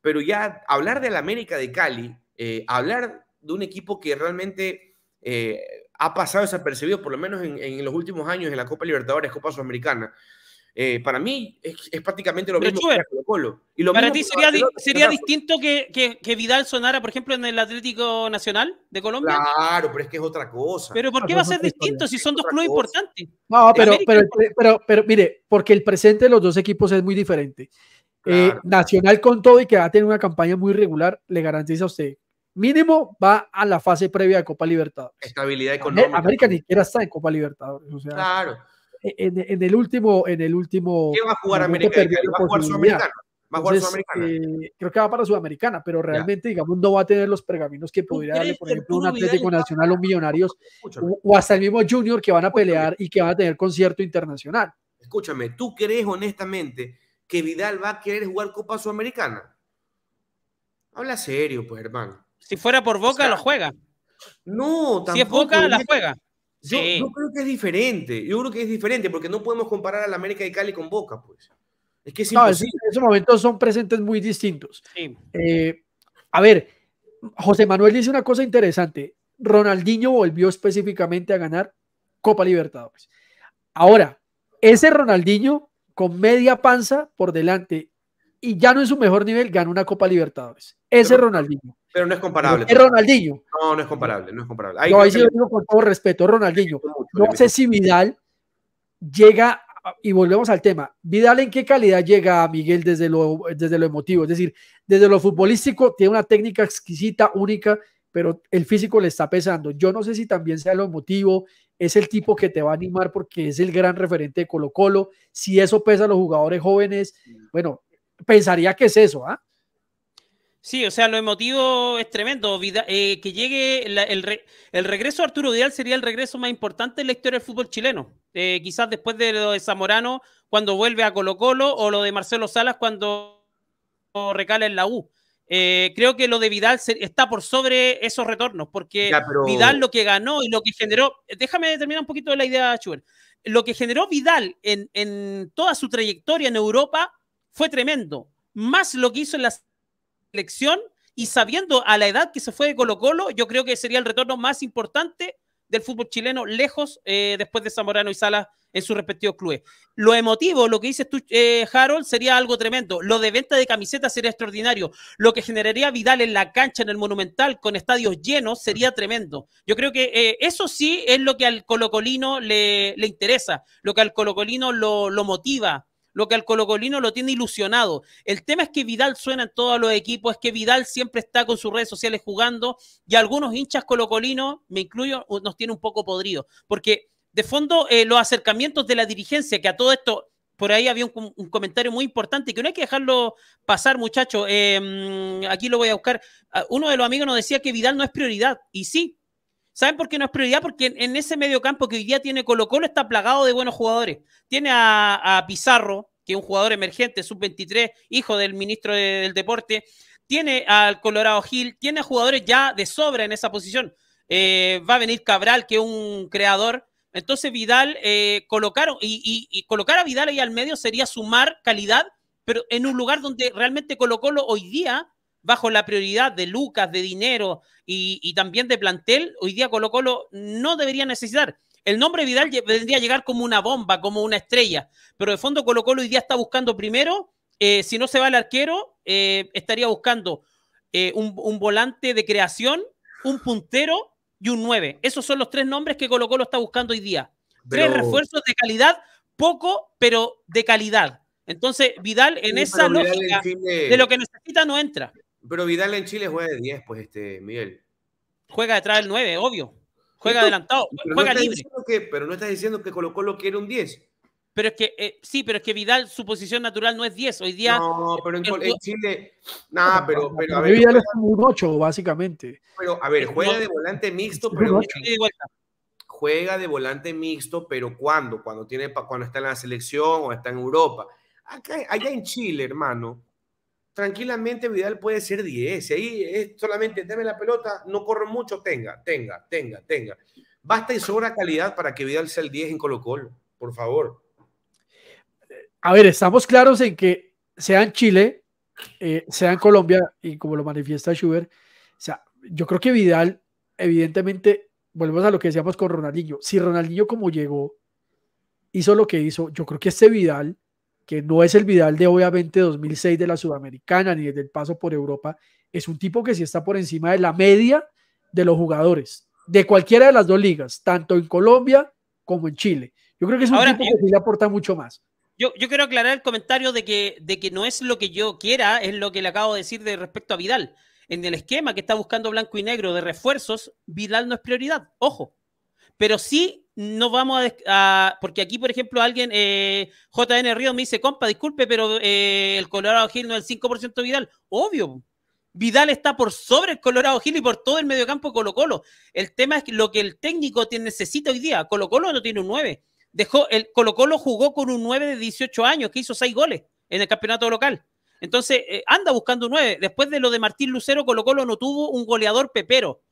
Pero ya hablar de la América de Cali, eh, hablar de un equipo que realmente eh, ha pasado desapercibido, por lo menos en, en, los últimos años en la Copa Libertadores, Copa Sudamericana, eh, para mí es, es, prácticamente lo mismo que Colo Colo. Y lo para ti sería, sería distinto que, que, que, Vidal sonara, por ejemplo, en el Atlético Nacional de Colombia. Claro, pero es que es otra cosa. Pero ¿por qué va a ser distinto si son dos clubes importantes? No, pero, pero, pero, pero, mire, porque el presente de los dos equipos es muy diferente. Eh, Nacional con todo y que va a tener una campaña muy regular, le garantiza a usted mínimo va a la fase previa de Copa Libertadores. Estabilidad económica. América ni siquiera está en Copa Libertadores. O sea, claro en, el último, en el último. ¿Qué va a jugar América? ¿Va a jugar Sudamericana? ¿Va a jugar Sudamericana? Eh, creo que va para Sudamericana, pero realmente, digamos, no va a tener los pergaminos que podría darle, por ejemplo, un Atlético Nacional o Millonarios, o, hasta el mismo Junior que van a pelear y que van a tener concierto internacional. Escúchame, ¿tú crees honestamente que Vidal va a querer jugar Copa Sudamericana? Habla serio, pues, hermano. Si fuera por Boca, lo juega. No, tampoco. Si es Boca, la juega. Yo, creo que es diferente. Yo creo que es diferente porque no podemos comparar a la América de Cali con Boca, pues. Es que es no, en esos momentos son presentes muy distintos. Eh, a ver, José Manuel dice una cosa interesante. Ronaldinho volvió específicamente a ganar Copa Libertadores. Ahora, ese Ronaldinho con media panza por delante y ya no en su mejor nivel, gana una Copa Libertadores. Ese es Ronaldinho. Pero no es comparable. Es Ronaldinho. No, no es comparable, no es comparable. Ahí no, ahí sí lo digo con todo respeto, Ronaldinho. No sé si Vidal llega, y volvemos al tema, Vidal en qué calidad llega a Miguel desde lo, desde lo emotivo, es decir, desde lo futbolístico tiene una técnica exquisita, única, pero el físico le está pesando. Yo no sé si también sea lo emotivo, es el tipo que te va a animar porque es el gran referente de Colo Colo. Si eso pesa a los jugadores jóvenes, bueno, pensaría que es eso, ¿ah? Sí, o sea, lo emotivo es tremendo. Eh, que llegue el, el, regreso de Arturo Vidal sería el regreso más importante en la historia del fútbol chileno. Eh, quizás después de lo de Zamorano cuando vuelve a Colo Colo o lo de Marcelo Salas cuando recala en la U. Eh, creo que lo de Vidal está por sobre esos retornos, porque Vidal lo que ganó y lo que generó, déjame terminar un poquito de la idea, Schubert. Lo que generó Vidal en, en toda su trayectoria en Europa fue tremendo. Más lo que hizo en la selección y sabiendo a la edad que se fue de Colo Colo, yo creo que sería el retorno más importante del fútbol chileno lejos eh, después de Zamorano y Salas en sus respectivos clubes. Lo emotivo, lo que dices tú, eh, Harold, sería algo tremendo. Lo de venta de camisetas sería extraordinario. Lo que generaría Vidal en la cancha, en el Monumental, con estadios llenos, sería tremendo. Yo creo que eh, eso sí es lo que al colocolino le, le interesa, lo que al colocolino lo, lo motiva lo que al colocolino lo tiene ilusionado. El tema es que Vidal suena en todos los equipos, es que Vidal siempre está con sus redes sociales jugando y algunos hinchas colocolinos, me incluyo, nos tiene un poco podrido, porque de fondo eh, los acercamientos de la dirigencia, que a todo esto, por ahí había un, comentario muy importante que no hay que dejarlo pasar, muchachos. Em, aquí lo voy a buscar. Ah, uno de los amigos nos decía que Vidal no es prioridad, y sí. ¿Saben por qué no es prioridad? Porque en, ese medio campo que hoy día tiene Colo Colo está plagado de buenos jugadores. Tiene a, Pizarro, que es un jugador emergente, sub-23, hijo del ministro del Deporte. Tiene al Colorado Gil, tiene a jugadores ya de sobra en esa posición. Eh, va a venir Cabral, que es un creador. Entonces Vidal, eh, colocaron, y, colocar a Vidal ahí al medio sería sumar calidad, pero en un lugar donde realmente Colo Colo hoy día, bajo la prioridad de Lucas, de dinero y, también de plantel, hoy día Colo Colo no debería necesitar. El nombre Vidal vendría a llegar como una bomba, como una estrella, pero de fondo Colo Colo hoy día está buscando primero, eh, si no se va el arquero, estaría buscando un, un volante de creación, un puntero y un 9. Esos son los tres nombres que Colo Colo está buscando hoy día. Tres refuerzos de calidad, poco, pero de calidad. Entonces, Vidal en esa lógica de lo que necesita no entra. Pero Vidal en Chile juega de 10, pues, este, Miguel. Juega detrás del 9, obvio. Juega adelantado, juega libre. pero no estás diciendo que Colo Colo quiere un 10. Pero es que, eh, sí, pero es que Vidal, su posición natural no es 10. Hoy día. No, pero en, Chile. Nada, pero, pero a ver. Vidal es un 8, básicamente. Pero, a ver, juega de volante mixto, pero. Juega de volante mixto, pero ¿cuándo? Cuando, tiene, cuando está en la selección o está en Europa. Acá, allá en Chile, hermano, tranquilamente Vidal puede ser 10. Ahí es solamente, deme la pelota, no corre mucho, tenga, tenga, tenga, tenga. Basta y sobra calidad para que Vidal sea el 10 en Colo-Colo, por favor a ver, estamos claros en que sea en Chile, eh, sea en Colombia, y como lo manifiesta Schubert, o sea, yo creo que Vidal, evidentemente, volvemos a lo que decíamos con Ronaldinho. Si Ronaldinho, como llegó, hizo lo que hizo, yo creo que este Vidal, que no es el Vidal de obviamente 2006 de la Sudamericana ni del paso por Europa, es un tipo que sí está por encima de la media de los jugadores de cualquiera de las dos ligas, tanto en Colombia como en Chile. Yo creo que es un tipo que sí le aporta mucho más. Yo, quiero aclarar el comentario de que, de que no es lo que yo quiera, es lo que le acabo de decir de respecto a Vidal. En el esquema que está buscando blanco y negro de refuerzos, Vidal no es prioridad, ojo. Pero sí no vamos a, porque aquí, por ejemplo, alguien, eh, JN Río me dice, compa, disculpe, pero eh, el Colorado Gil no es el 5% de Vidal. Obvio, Vidal está por sobre el Colorado Gil y por todo el mediocampo Colo Colo. El tema es lo que el técnico necesita hoy día. Colo Colo no tiene un 9 dejó, el Colo Colo jugó con un 9 de 18 años que hizo 6 goles en el campeonato local. Entonces, eh, anda buscando un 9. Después de lo de Martín Lucero, Colo Colo no tuvo un goleador pepero.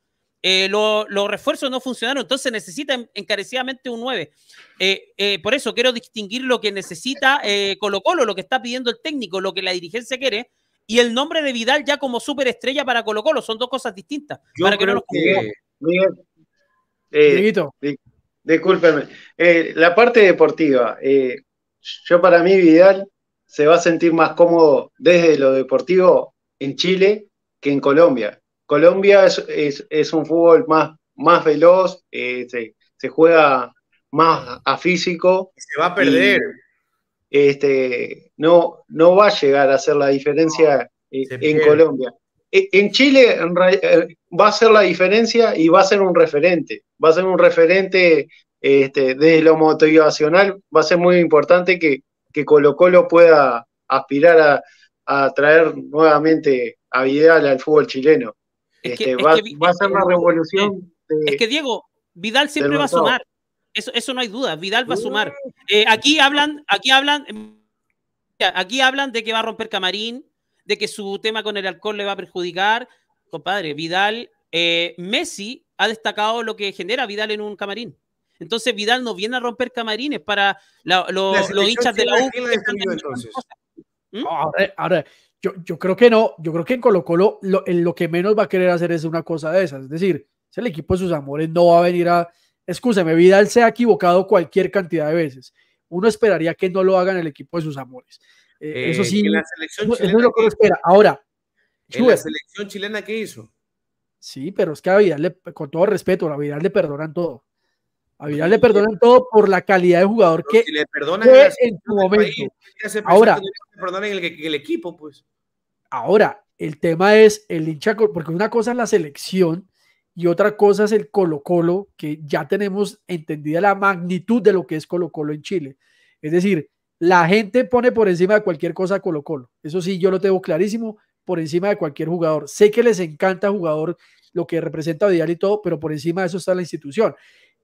Eh, los refuerzos no funcionaron, entonces necesita encarecidamente un 9. Eh, por eso quiero distinguir lo que necesita Colo Colo, lo que está pidiendo el técnico, lo que la dirigencia quiere, y el nombre de Vidal ya como superestrella para Colo Colo. Son dos cosas distintas. Yo para que no Discúlpeme. Eh, la parte deportiva. Eh, yo para mí Vidal se va a sentir más cómodo desde lo deportivo en Chile que en Colombia. Colombia es, un fútbol más, más veloz, eh, se, juega más a físico. Se va a perder. este, no, no va a llegar a hacer la diferencia en Colombia. E, en Chile eh, va a ser la diferencia y va a ser un referente. Va a ser un referente este, desde lo motivacional. Va a ser muy importante que, que Colo Colo pueda aspirar a, traer nuevamente a Vidal al fútbol chileno. Este, va, a ser una revolución. es que Diego, Vidal siempre va a sumar. Eso, eso no hay duda. Vidal va a sumar. Eh, aquí hablan, aquí hablan, aquí hablan de que va a romper camarín, de que su tema con el alcohol le va a perjudicar. Compadre, Vidal, eh, Messi ha destacado lo que genera Vidal en un camarín. Entonces Vidal no viene a romper camarines para los hinchas de la U. ¿Mm? Ahora, yo, yo, creo que no, yo creo que en Colo Colo lo, lo, que menos va a querer hacer es una cosa de esas, es decir, es el equipo de sus amores, no va a venir a, escúchame, Vidal se ha equivocado cualquier cantidad de veces, uno esperaría que no lo hagan el equipo de sus amores. Eh, eso sí, la selección eso, es lo que uno espera. Ahora, ¿en la selección chilena qué hizo? Sí, pero es que a Vidal, con todo respeto, a Vidal le perdonan todo. A Vidal le perdonan todo por la calidad de jugador que, le perdonan en su momento. Ahora, perdonan el, el, equipo, pues. Ahora, el tema es el hincha, porque una cosa es la selección y otra cosa es el Colo Colo, que ya tenemos entendida la magnitud de lo que es Colo Colo en Chile. Es decir, la gente pone por encima de cualquier cosa Colo Colo. Eso sí, yo lo tengo clarísimo, por encima de cualquier jugador. Sé que les encanta jugador, lo que representa Vidal y todo, pero por encima de eso está la institución.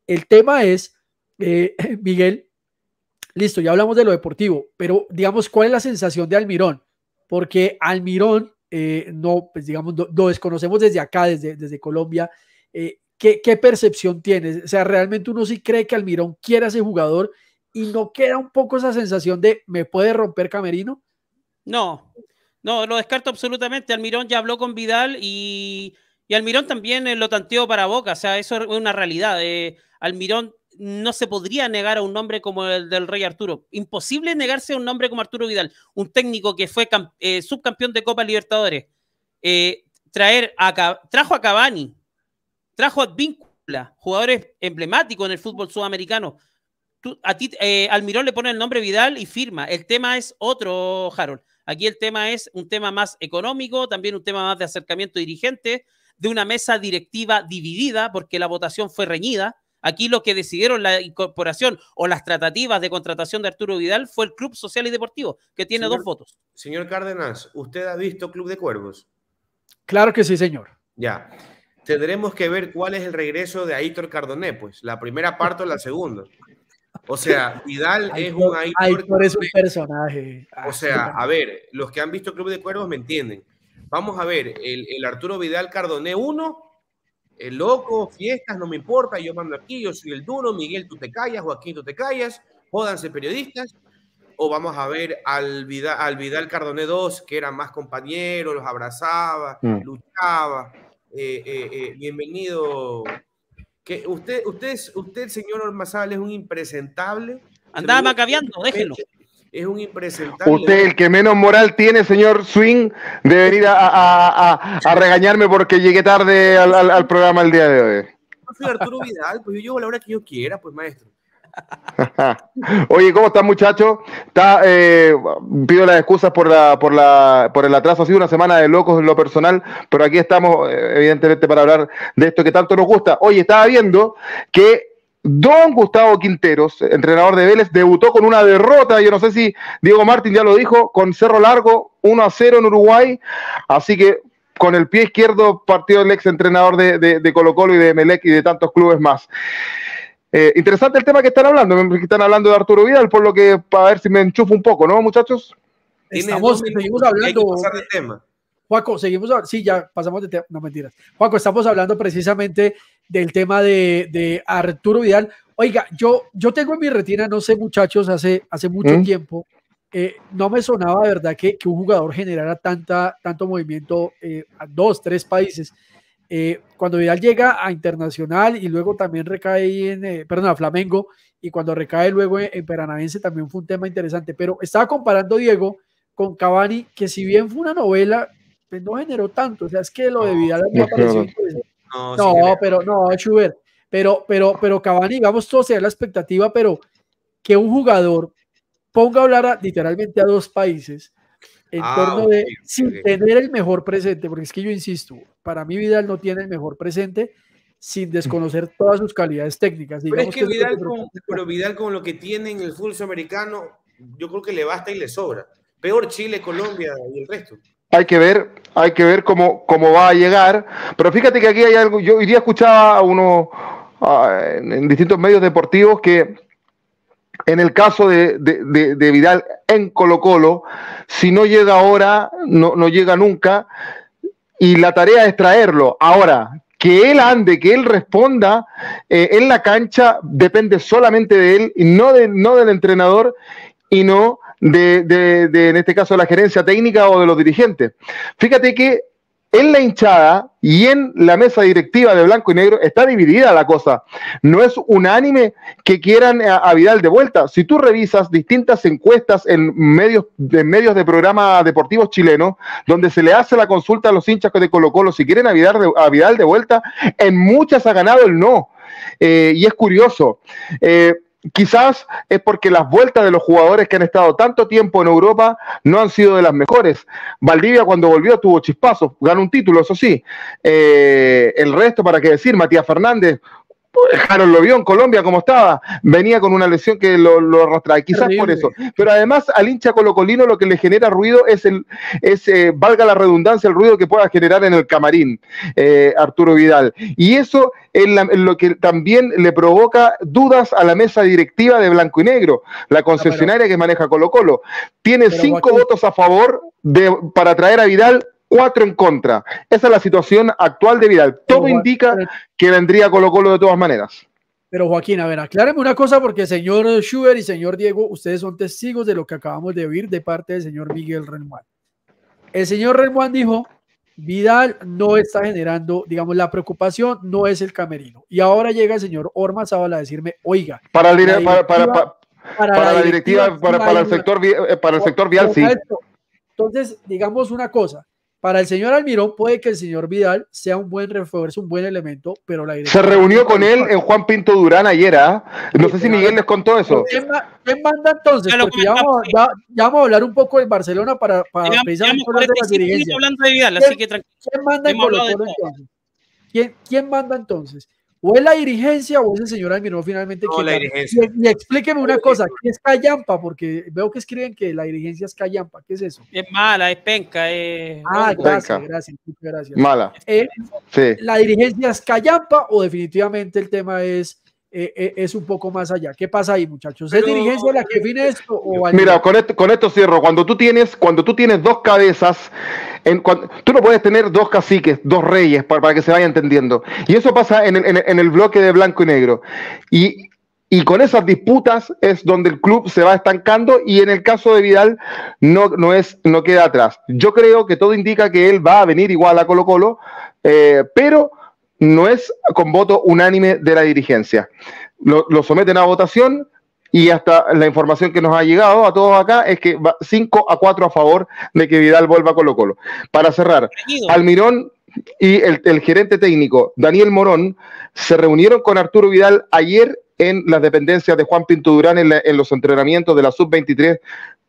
El tema es, eh, Miguel, listo, ya hablamos de lo deportivo, pero digamos, ¿cuál es la sensación de Almirón? Porque Almirón, eh, no, pues digamos, lo, desconocemos desde acá, desde, desde Colombia. Eh, ¿qué, ¿qué, percepción tienes? O sea, realmente uno sí cree que Almirón quiere a ese jugador y no queda un poco esa sensación de me puede romper Camerino. No, no, lo descarto absolutamente. Almirón ya habló con Vidal y, y Almirón también lo tanteó para Boca. O sea, eso es una realidad. Almirón no se podría negar a un nombre como el del Rey Arturo. Imposible negarse a un nombre como Arturo Vidal, un técnico que fue eh, subcampeón de Copa Libertadores. Eh, traer a, trajo a Cavani, trajo a Víncula, jugadores emblemáticos en el fútbol sudamericano. a ti, eh, Almirón le pone el nombre Vidal y firma. El tema es otro, Harold. Aquí el tema es un tema más económico, también un tema más de acercamiento dirigente, de una mesa directiva dividida, porque la votación fue reñida Aquí lo que decidieron la incorporación o las tratativas de contratación de Arturo Vidal fue el Club Social y Deportivo, que tiene dos votos. Señor Cárdenas, ¿usted ha visto Club de Cuervos? Claro que sí, señor. Ya. Tendremos que ver cuál es el regreso de Aitor Cardoné, pues, la primera parte o la segunda. O sea, Vidal es un Aitor. Aitor es un personaje. O sea, a ver, los que han visto Club de Cuervos me entienden. Vamos a ver, el, el Arturo Vidal Cardoné 1 el loco, fiestas, no me importa, yo mando aquí, yo soy el duro, Miguel, tú te callas, Joaquín, tú te callas, jódanse periodistas, o vamos a ver al Vidal, al Vidal Cardoné 2, que era más compañero, los abrazaba, mm. luchaba, eh, eh, eh, bienvenido. Que usted, usted, usted, señor Ormazal, es un impresentable. Andaba macabeando, déjelo es un impresentable. Usted, el que menos moral tiene, señor Swing, de venir a, regañarme porque llegué tarde al, programa el día de hoy. Yo soy Arturo Vidal, pues yo llego a la hora que yo quiera, pues maestro. Oye, ¿cómo están muchachos? Está, eh, pido las excusas por, la, por, la, por el atraso, ha sido una semana de locos en lo personal, pero aquí estamos eh, evidentemente para hablar de esto que tanto nos gusta. Oye, estaba viendo que Don Gustavo Quinteros, entrenador de Vélez, debutó con una derrota, yo no sé si Diego Martín ya lo dijo, con Cerro Largo, 1 a 0 en Uruguay, así que con el pie izquierdo partió el ex entrenador de, Colo Colo y de Melec y de tantos clubes más. Eh, interesante el tema que están hablando, que están hablando de Arturo Vidal, por lo que para ver si me enchufo un poco, ¿no, muchachos? Estamos, seguimos hablando. de tema. Juaco, seguimos, sí, ya pasamos de tema, no mentiras. Juaco, estamos hablando precisamente del tema de, Arturo Vidal. Oiga, yo, yo tengo en mi retina, no sé muchachos, hace, hace mucho ¿Mm? tiempo, eh, no me sonaba de verdad que, un jugador generara tanta, tanto movimiento eh, a dos, tres países. eh, cuando Vidal llega a Internacional y luego también recae en, eh, perdón, a Flamengo, y cuando recae luego en, en, también fue un tema interesante. Pero estaba comparando Diego con Cavani, que si bien fue una novela, pues no generó tanto. O sea, es que lo de Vidal no, me pareció no, no, pero no, Schubert. Pero, pero, pero Cavani, digamos, todo sea la expectativa, pero que un jugador ponga a hablar literalmente a dos países en ah, torno de sin tener el mejor presente, porque es que yo insisto, para mí Vidal no tiene el mejor presente sin desconocer todas sus calidades técnicas. Pero es que, Vidal, con, pero Vidal con lo que tiene en el fútbol americano, yo creo que le basta y le sobra. Peor Chile, Colombia y el resto. Hay que ver, hay que ver cómo, cómo va a llegar. Pero fíjate que aquí hay algo, yo hoy día escuchaba a uno en distintos medios deportivos que en el caso de, de, Vidal en Colo Colo, si no llega ahora, no, no llega nunca, y la tarea es traerlo. Ahora, que él ande, que él responda eh, en la cancha, depende solamente de él y no, de, no del entrenador y no de, de, en este caso, la gerencia técnica o de los dirigentes. Fíjate que en la hinchada y en la mesa directiva de blanco y negro está dividida la cosa. No es unánime que quieran a, Vidal de vuelta. Si tú revisas distintas encuestas en medios, en medios de programas deportivos chilenos, donde se le hace la consulta a los hinchas de Colo Colo si quieren a Vidal de, a Vidal de vuelta, en muchas ha ganado el no. Eh, y es curioso. Eh, Quizás es porque las vueltas de los jugadores que han estado tanto tiempo en Europa no han sido de las mejores. Valdivia cuando volvió tuvo chispazos, ganó un título, eso sí. Eh, el resto, para qué decir, Matías Fernández, Harold lo vio en Colombia como estaba, venía con una lesión que lo, lo arrastraba, quizás por eso. Pero además al hincha colocolino lo que le genera ruido es, el, es eh, valga la redundancia, el ruido que pueda generar en el camarín eh, Arturo Vidal. Y eso es lo que también le provoca dudas a la mesa directiva de Blanco y Negro, la concesionaria que maneja Colo Colo. Tiene cinco votos a favor de, para traer a Vidal cuatro en contra. Esa es la situación actual de Vidal. Todo indica que vendría Colo Colo de todas maneras. Pero Joaquín, a ver, acláreme una cosa porque señor Schubert y señor Diego, ustedes son testigos de lo que acabamos de oír de parte del señor Miguel Renmuán. El señor Renmuán dijo, Vidal no está generando, digamos, la preocupación no es el camerino. Y ahora llega el señor Orma Zabala a decirme, oiga. Para, la para, para, la directiva, para, el sector, para el sector vial, sí. Entonces, digamos una cosa, para el señor Almirón puede que el señor Vidal sea un buen refuerzo, un buen elemento, pero la Se reunió con él en Juan Pinto Durán ayer, ¿ah? No sé si Miguel les contó eso. ¿Quién, manda entonces? Porque ya vamos, a hablar un poco de Barcelona para, para precisamente hablar de la dirigencia. ¿Quién manda en Colo entonces? ¿Quién, ¿Quién manda entonces? ¿O es la dirigencia o es el señor Almirón finalmente? No, la dirigencia. Y, explíqueme una cosa, ¿qué es Callampa? Porque veo que escriben que la dirigencia es Callampa. ¿Qué es eso? Es mala, es penca. Es... Ah, gracias, gracias, gracias. Mala. Eh, sí. ¿La dirigencia es Callampa o definitivamente el tema es eh, eh, es un poco más allá. ¿Qué pasa ahí, muchachos? ¿Es dirigencia la que define esto? O Mira, con esto, con esto cierro. Cuando tú tienes, cuando tú tienes dos cabezas, en, tú no puedes tener dos caciques, dos reyes, para, para que se vaya entendiendo. Y eso pasa en el, en, el bloque de blanco y negro. Y, y con esas disputas es donde el club se va estancando y en el caso de Vidal no, no, es, no queda atrás. Yo creo que todo indica que él va a venir igual a Colo Colo, eh, pero no es con voto unánime de la dirigencia. Lo, someten a votación y hasta la información que nos ha llegado a todos acá es que va 5 a 4 a favor de que Vidal vuelva a Colo Colo. Para cerrar, Almirón y el, gerente técnico Daniel Morón se reunieron con Arturo Vidal ayer en las dependencias de Juan Pinto Durán en, los entrenamientos de la sub-23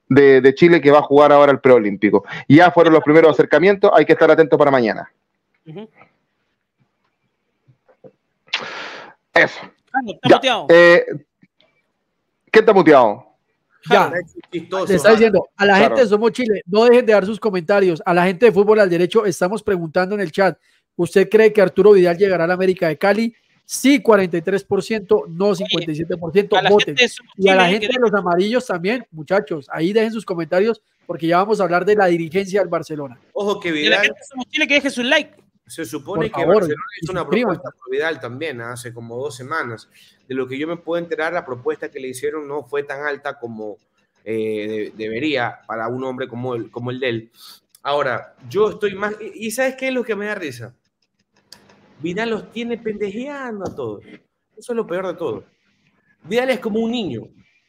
de, Chile que va a jugar ahora el preolímpico. Ya fueron los primeros acercamientos, hay que estar atentos para mañana. Eso. Está muteado. Eh, ¿Qué está muteado? Ya, le está diciendo a la gente de Somos Chile, no dejen de dar sus comentarios. A la gente de Fútbol al Derecho, estamos preguntando en el chat: ¿Usted cree que Arturo Vidal llegará a la América de Cali? Sí, 43%, no 57%. Voten. Y a la gente de los amarillos también, muchachos, ahí dejen sus comentarios porque ya vamos a hablar de la dirigencia del Barcelona. Ojo que Vidal. Y Somos Chile que deje su like. Se supone que Barcelona hizo una propuesta por Vidal también ¿ah? hace como dos semanas. De lo que yo me puedo enterar, la propuesta que le hicieron no fue tan alta como eh, debería para un hombre como el, como el de él. Ahora, yo estoy más... ¿Y sabes qué es lo que me da risa? Vidal los tiene pendejeando a todos. Eso es lo peor de todo. Vidal es como un niño.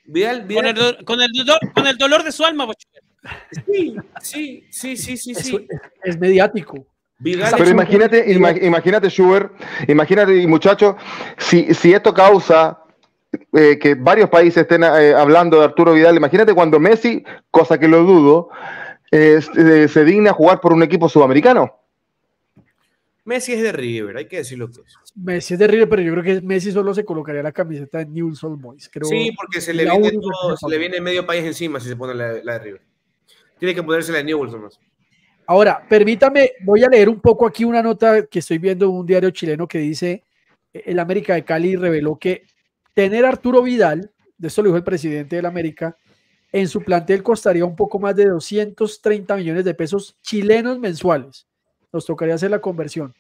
Vidal, Con, el, do- con el dolor, con el dolor de su alma, Sí, sí, sí, sí, sí, Es, sí. es mediático. Vidal Pero un- imagínate, ima- imagínate, Schubert, imagínate, y muchachos, si, si esto causa eh, que varios países estén eh, hablando de Arturo Vidal, imagínate cuando Messi, cosa que lo dudo, eh, se- se digna a jugar por un equipo sudamericano. Messi es de River, hay que decir lo que es. Messi es de River, pero yo creo que Messi solo se colocaría la camiseta de Newell's Old Boys. Creo, Sí, porque se le, viene todo- se le viene medio país encima si se pone la, la de River. Tiene que ponerse la de Newell's nomás. Ahora, permítame, voy a leer un poco aquí una nota que estoy viendo en un diario chileno que dice, eh, el América de Cali reveló que tener a Arturo Vidal, de esto lo dijo el presidente del América, en su plantel costaría un poco más de 230 millones de pesos chilenos mensuales. Nos tocaría hacer la conversión.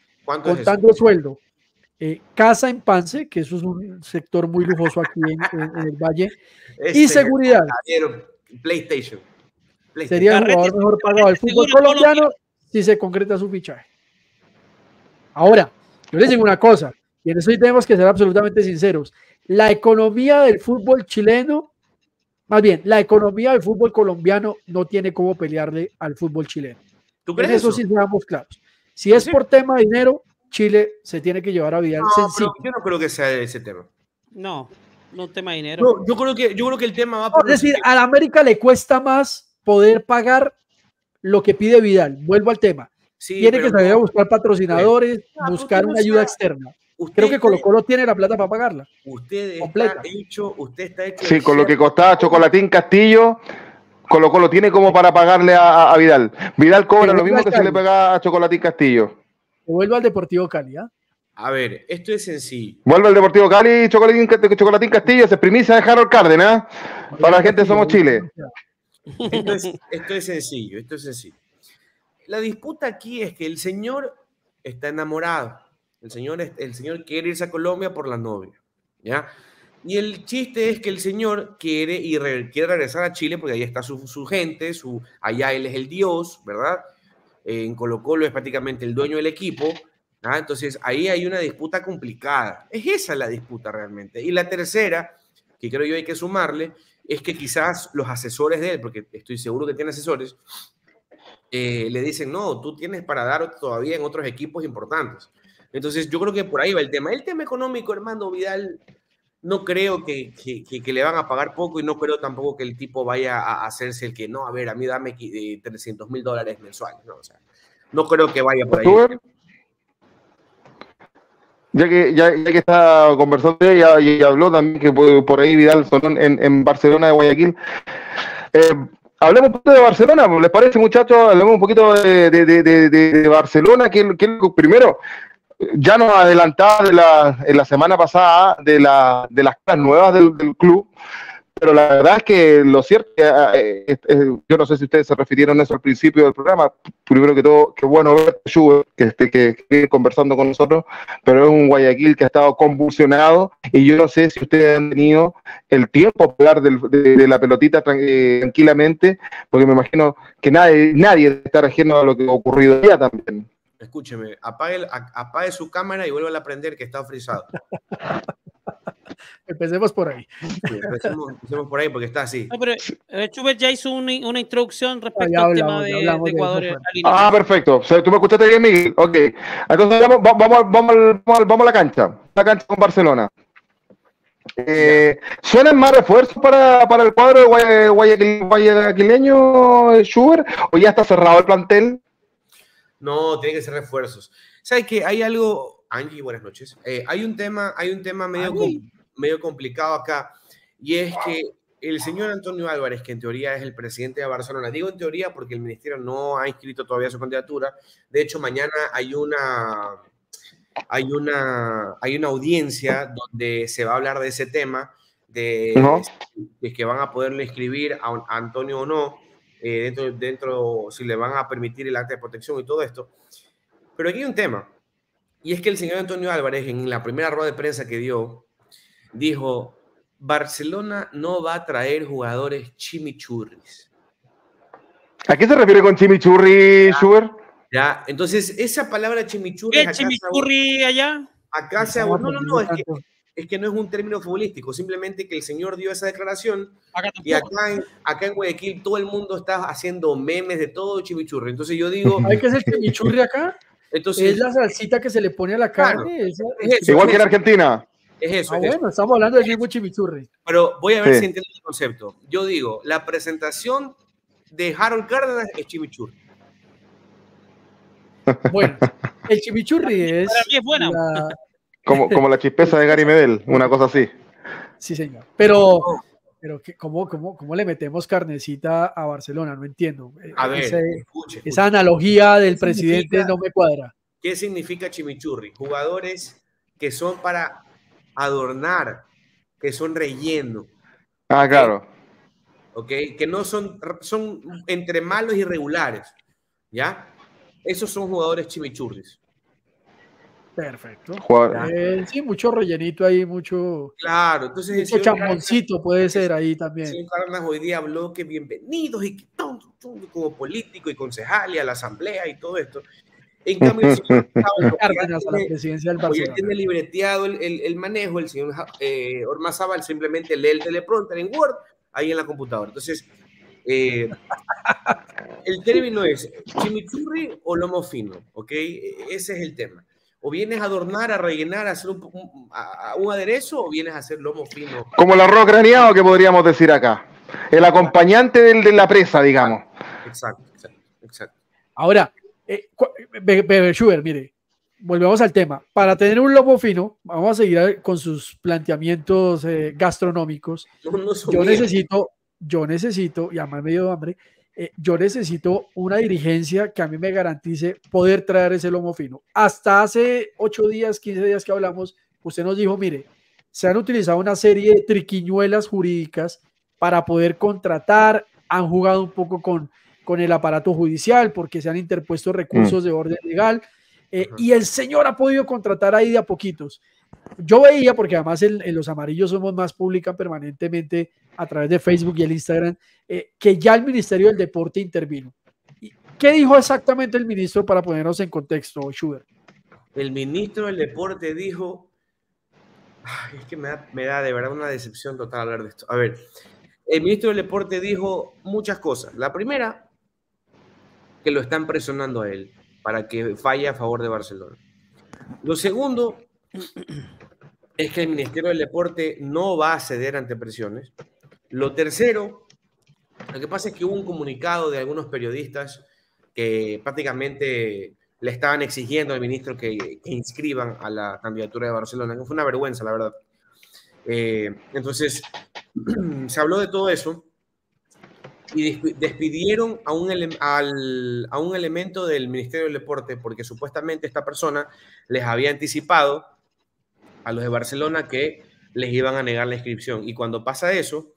Contando sueldo, eh, casa en Pance, que eso es un sector muy lujoso aquí en, en- en el Valle, y Este, seguridad. caballero, PlayStation. Sería el jugador mejor pagado del fútbol colombiano si se concreta su fichaje. Ahora, yo les digo una cosa, y en eso tenemos que ser absolutamente sinceros. La economía del fútbol chileno, más bien, la economía del fútbol colombiano no tiene cómo pelearle al fútbol chileno. ¿Tú En crees eso eso? sí seamos claros. Si es Sí. por tema de dinero, Chile se tiene que llevar a Vidal No, sencillo. pero yo no creo que sea ese tema. No, no tema de dinero. No, yo, creo que, yo creo que el tema va No, por... es decir, a la América le cuesta más poder pagar lo que pide Vidal. Vuelvo al tema. Sí, tiene que salir a no, buscar patrocinadores, Ah, buscar una ayuda externa. usted Creo que Colo Colo tiene la plata para pagarla. Usted completa. está hecho, usted está hecho... Sí, con lo que costaba Chocolatín Castillo, Colo Colo tiene como para pagarle a, Vidal. Vidal cobra lo mismo que se le Cali. paga a Chocolatín Castillo. Que vuelva al Deportivo Cali. ¿ah? A ver, esto es sencillo. Vuelve al Deportivo Cali y Chocolatín, Chocolatín Castillo, se primicia de Harold Cárdenas. Para la gente somos Chile. Esto es, esto es sencillo, esto es sencillo. La disputa aquí es que el señor está enamorado. El señor, el señor quiere irse a Colombia por la novia. ¿ya? Y el chiste es que el señor quiere, y re- quiere regresar a Chile porque ahí está su, su gente, su, allá él es el dios, ¿verdad? Eh, en Colo Colo es prácticamente el dueño del equipo. ¿ah? Entonces ahí hay una disputa complicada. Es esa la disputa realmente. Y la tercera, que creo yo hay que sumarle, es que quizás los asesores de él, porque estoy seguro que tiene asesores, eh, le dicen, no, tú tienes para dar todavía en otros equipos importantes. Entonces yo creo que por ahí va el tema. El tema económico, hermano Vidal, no creo que, que, que- le van a pagar poco y no creo tampoco que el tipo vaya a hacerse el que, no, a ver, a mí dame qui- eh, 300 mil dólares mensuales. No, no creo que vaya por ahí. Ya que, ya, ya que está conversando ella y habló también que por, ahí Vidal sonó en, en Barcelona de Guayaquil. Eh, hablemos un poquito de Barcelona, ¿les parece muchachos? Hablemos un poquito de- de- de- de Barcelona, que, que primero, ya nos adelantaba de la, en la semana pasada de, la, de las caras nuevas del, del club, pero la verdad es que lo cierto, eh, yo no sé si ustedes se refirieron a eso al principio del programa, primero que todo, qué bueno ver que esté que, que conversando con nosotros, pero es un Guayaquil que ha estado convulsionado y yo no sé si ustedes han tenido el tiempo para hablar de, la pelotita eh, tranquilamente, porque me imagino que nadie, nadie debe estar ajeno a lo que ha ocurrido ya también. Escúcheme, apague, apague su cámara y vuelva a prender que está frisado. Empecemos por ahí. Sí, empecemos, empecemos por ahí porque está así. No, pero eh, Schubert ya hizo una, una introducción respecto ya al tema de, Ecuador. Ah, perfecto. O sea, ¿Tú me escuchaste bien, Miguel? Ok. Entonces vamos, va- vamos, vamos, vamos, a la cancha. La cancha con Barcelona. Eh, ¿Suenan más refuerzos para, para el cuadro de Guaya- Guayaquil- guayaquileño, Schubert? ¿O ya está cerrado el plantel? No, tiene que ser refuerzos. ¿Sabes qué? Hay algo, Angie, buenas noches. Eh, hay un tema, hay un tema medio, com- medio complicado acá, y es que el señor Antonio Álvarez, que en teoría es el presidente de Barcelona, digo en teoría porque el ministerio no ha inscrito todavía su candidatura. De hecho, mañana hay una, hay una, hay una audiencia donde se va a hablar de ese tema, de, de que van a poderle inscribir a, a Antonio o no, eh, dentro, dentro, si le van a permitir el acta de protección y todo esto. Pero aquí hay un tema, y es que el señor Antonio Álvarez, en la primera rueda de prensa que dio, dijo, Barcelona no va a traer jugadores chimichurris. ¿A qué se refiere con chimichurri, Schubert? ¿Ya? Entonces, esa palabra chimichurri. ¿Qué chimichurri allá? Acá se No, no, no, es que, aprendiendo es que no es un término futbolístico, simplemente que el señor dio esa declaración Acá y acá en, acá en Guayaquil todo el mundo está haciendo memes de todo chimichurri. Entonces yo digo. ¿Hay que hacer chimichurri acá? entonces Es la salsita que se le pone a la Claro. carne. esa- Es eso. Igual que en Argentina. Es eso. Ah, es eso. bueno, estamos hablando del mismo chimichurri. Pero voy a ver Sí. si entiendo el concepto. Yo digo, la presentación de Harold Cárdenas es chimichurri. Bueno, el chimichurri es. Para mí es buena. la- Como, como la chispeza de Gary Medel, una cosa así. Sí, señor. Pero, pero que, ¿cómo, cómo, ¿cómo le metemos carnecita a Barcelona? No entiendo. Eh, A ver, ese- escuche, escuche. esa analogía del ¿Qué presidente no me cuadra. ¿Qué significa chimichurri? Jugadores que son para adornar, que son relleno, Ah, claro. ¿ok? Que no son, son entre malos y regulares, ¿ya? Esos son jugadores chimichurris. Perfecto. Eh, sí, mucho rellenito ahí, mucho, Claro, entonces el mucho champoncito puede ser ahí también. señor Cárdenas hoy día habló que bienvenidos y que como político y concejal y a la asamblea y todo esto. En cambio, el señor Cárdenas a la tiene- presidencia del Como ya Barcelona. tiene libreteado el, el- el manejo, el señor eh, Ormazábal simplemente lee el teleprompter en Word ahí en la computadora. Entonces, eh, el término es chimichurri o lomo fino, ¿ok? Ese es el tema. O vienes a adornar, a rellenar, a hacer un, un- a- a un aderezo, o vienes a hacer lomo fino. Como el arroz graneado que podríamos decir acá. El acompañante del, de la presa, digamos. Exacto, exacto, exacto. Ahora, eh, Schubert, mire, volvemos al tema. Para tener un lomo fino, vamos a seguir con sus planteamientos eh, gastronómicos. No Yo necesito, yo necesito, y además me dio hambre, eh, yo necesito una dirigencia que a mí me garantice poder traer ese lomo fino. Hasta hace 8 días, 15 días que hablamos, usted nos dijo, mire, se han utilizado una serie de triquiñuelas jurídicas para poder contratar, han jugado un poco con, con el aparato judicial porque se han interpuesto recursos de orden legal eh, y el señor ha podido contratar ahí de a poquitos. Yo veía, porque además en, en los amarillos somos más publican permanentemente a través de Facebook y el Instagram, eh, que ya el Ministerio del Deporte intervino. ¿Y ¿Qué dijo exactamente el ministro para ponernos en contexto, Schubert? El ministro del deporte dijo, Ay, es que me da, me da de verdad una decepción total hablar de esto. A ver, el ministro del deporte dijo muchas cosas. La primera, que lo están presionando a él para que falle a favor de Barcelona. Lo segundo es que el Ministerio del Deporte no va a ceder ante presiones. Lo tercero, lo que pasa es que hubo un comunicado de algunos periodistas que prácticamente le estaban exigiendo al ministro que, inscriban a la candidatura de Barcelona, fue una vergüenza, la verdad. Eh, entonces, se habló de todo eso y despi- despidieron a un, ele- al- a un elemento del Ministerio del Deporte porque supuestamente esta persona les había anticipado a los de Barcelona que les iban a negar la inscripción. Y cuando pasa eso,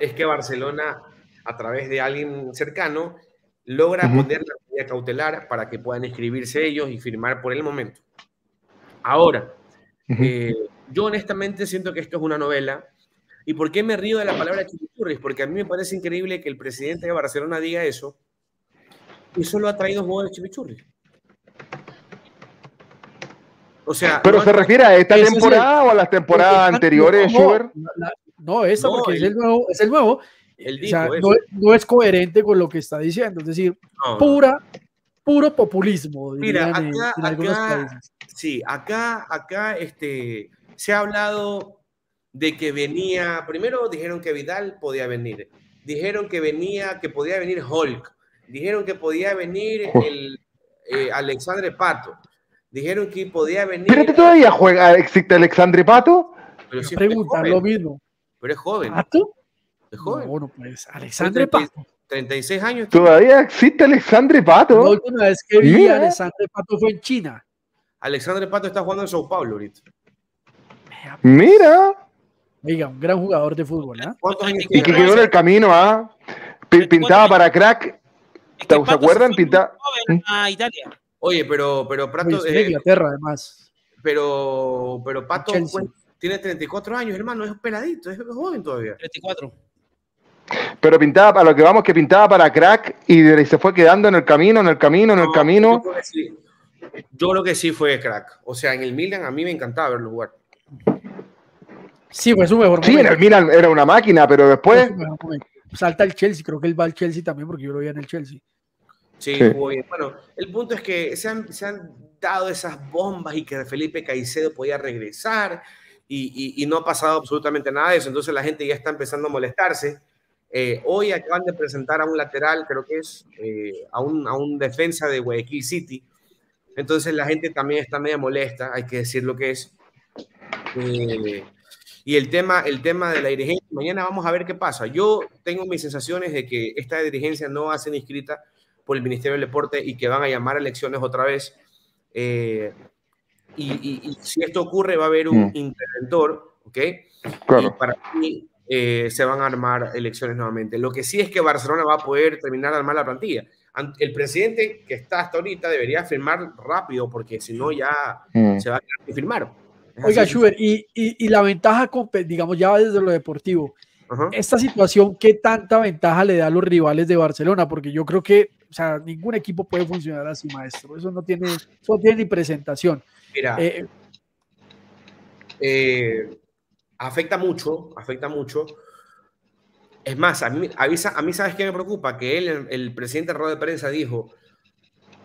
es que Barcelona, a través de alguien cercano, logra poner la medida cautelar para que puedan inscribirse ellos y firmar por el momento. Ahora, eh, yo honestamente siento que esto es una novela. ¿Y por qué me río de la palabra chimichurris? Porque a mí me parece increíble que el presidente de Barcelona diga eso y solo ha traído jugadores chimichurris. O sea, Pero no se refiere a esta Ese es el- temporada o a las temporadas anteriores, no, Schubert. la- no, esta, No, porque es el nuevo. Es el nuevo. él O sea, dijo no, es coherente con lo que está diciendo. Es decir, No, pura, puro populismo. Mira, en- acá- en algunos acá- países. Sí, acá, acá este, se ha hablado de que venía, primero dijeron que Vidal podía venir, dijeron que venía, que podía venir Hulk, dijeron que podía venir el eh, Alexandre Pato, dijeron que podía venir, ¿Pero todavía juega, existe Alexandre Pato? pero siempre es Preguntar joven, lo mismo. pero es joven, ¿Pato? es joven, No, no, pues. Alexandre Pato. 36 años. ¿Todavía existe Alexandre La Pato? última vez que vi a. Alexandre Pato fue en China. Alexandre Pato está jugando en Sao Paulo ahorita. Mira. Oiga, un gran jugador de fútbol, ¿ah? ¿Cuántos años Y que quedó en el camino, ¿ah? Pi- Pintaba para crack. Es ¿Se que acuerdan? se fue muy Pinta- joven a Italia. Oye, pero, pero Oye, Prato, es de eh, Inglaterra, además. pero, pero Pato tiene 34 años, hermano, es peladito, es joven todavía. 34. Pero pintaba, a lo que vamos, que pintaba para crack y, se fue quedando en el camino, en el camino, en el No, camino. Yo creo, que sí. Yo creo que sí fue crack. O sea, en el Milan a mí me encantaba verlo jugar. Sí, fue su mejor Sí, en momento. el Milan era una máquina, pero después. Salta el Chelsea, creo que él va al Chelsea también porque yo lo vi en el Chelsea. Sí, Sí. jugó bien. Bueno, el punto es que se han, se han dado esas bombas y que Felipe Caicedo podía regresar y, y- y no ha pasado absolutamente nada de eso. Entonces la gente ya está empezando a molestarse. Eh, hoy acaban de presentar a un lateral, creo que es, eh, a, un, a un defensa de Guayaquil City. Entonces la gente también está media molesta, hay que decir lo que es. Eh, y el tema, el tema de la dirigencia, mañana vamos a ver qué pasa. Yo tengo mis sensaciones de que esta dirigencia no va a ser inscrita por el Ministerio del Deporte y que van a llamar a elecciones otra vez. Eh, y, y- y si esto ocurre, va a haber un Mm. interventor, ¿ok? Claro. Y para mí eh, se van a armar elecciones nuevamente. Lo que sí es que Barcelona va a poder terminar de armar la plantilla. An- El presidente que está hasta ahorita debería firmar rápido porque si no ya Mm. se va a firmar. Oiga. Schubert, y, y- y la ventaja, compe- digamos, ya desde lo deportivo, Ajá. esta situación, ¿qué tanta ventaja le da a los rivales de Barcelona? Porque yo creo que, o sea, ningún equipo puede funcionar así, maestro. Eso no tiene, eso no tiene ni presentación. Mira, Eh, eh, afecta mucho, afecta mucho. Es más, a mí, avisa, a mí ¿sabes qué me preocupa? Que él, el, el presidente de rueda de prensa dijo,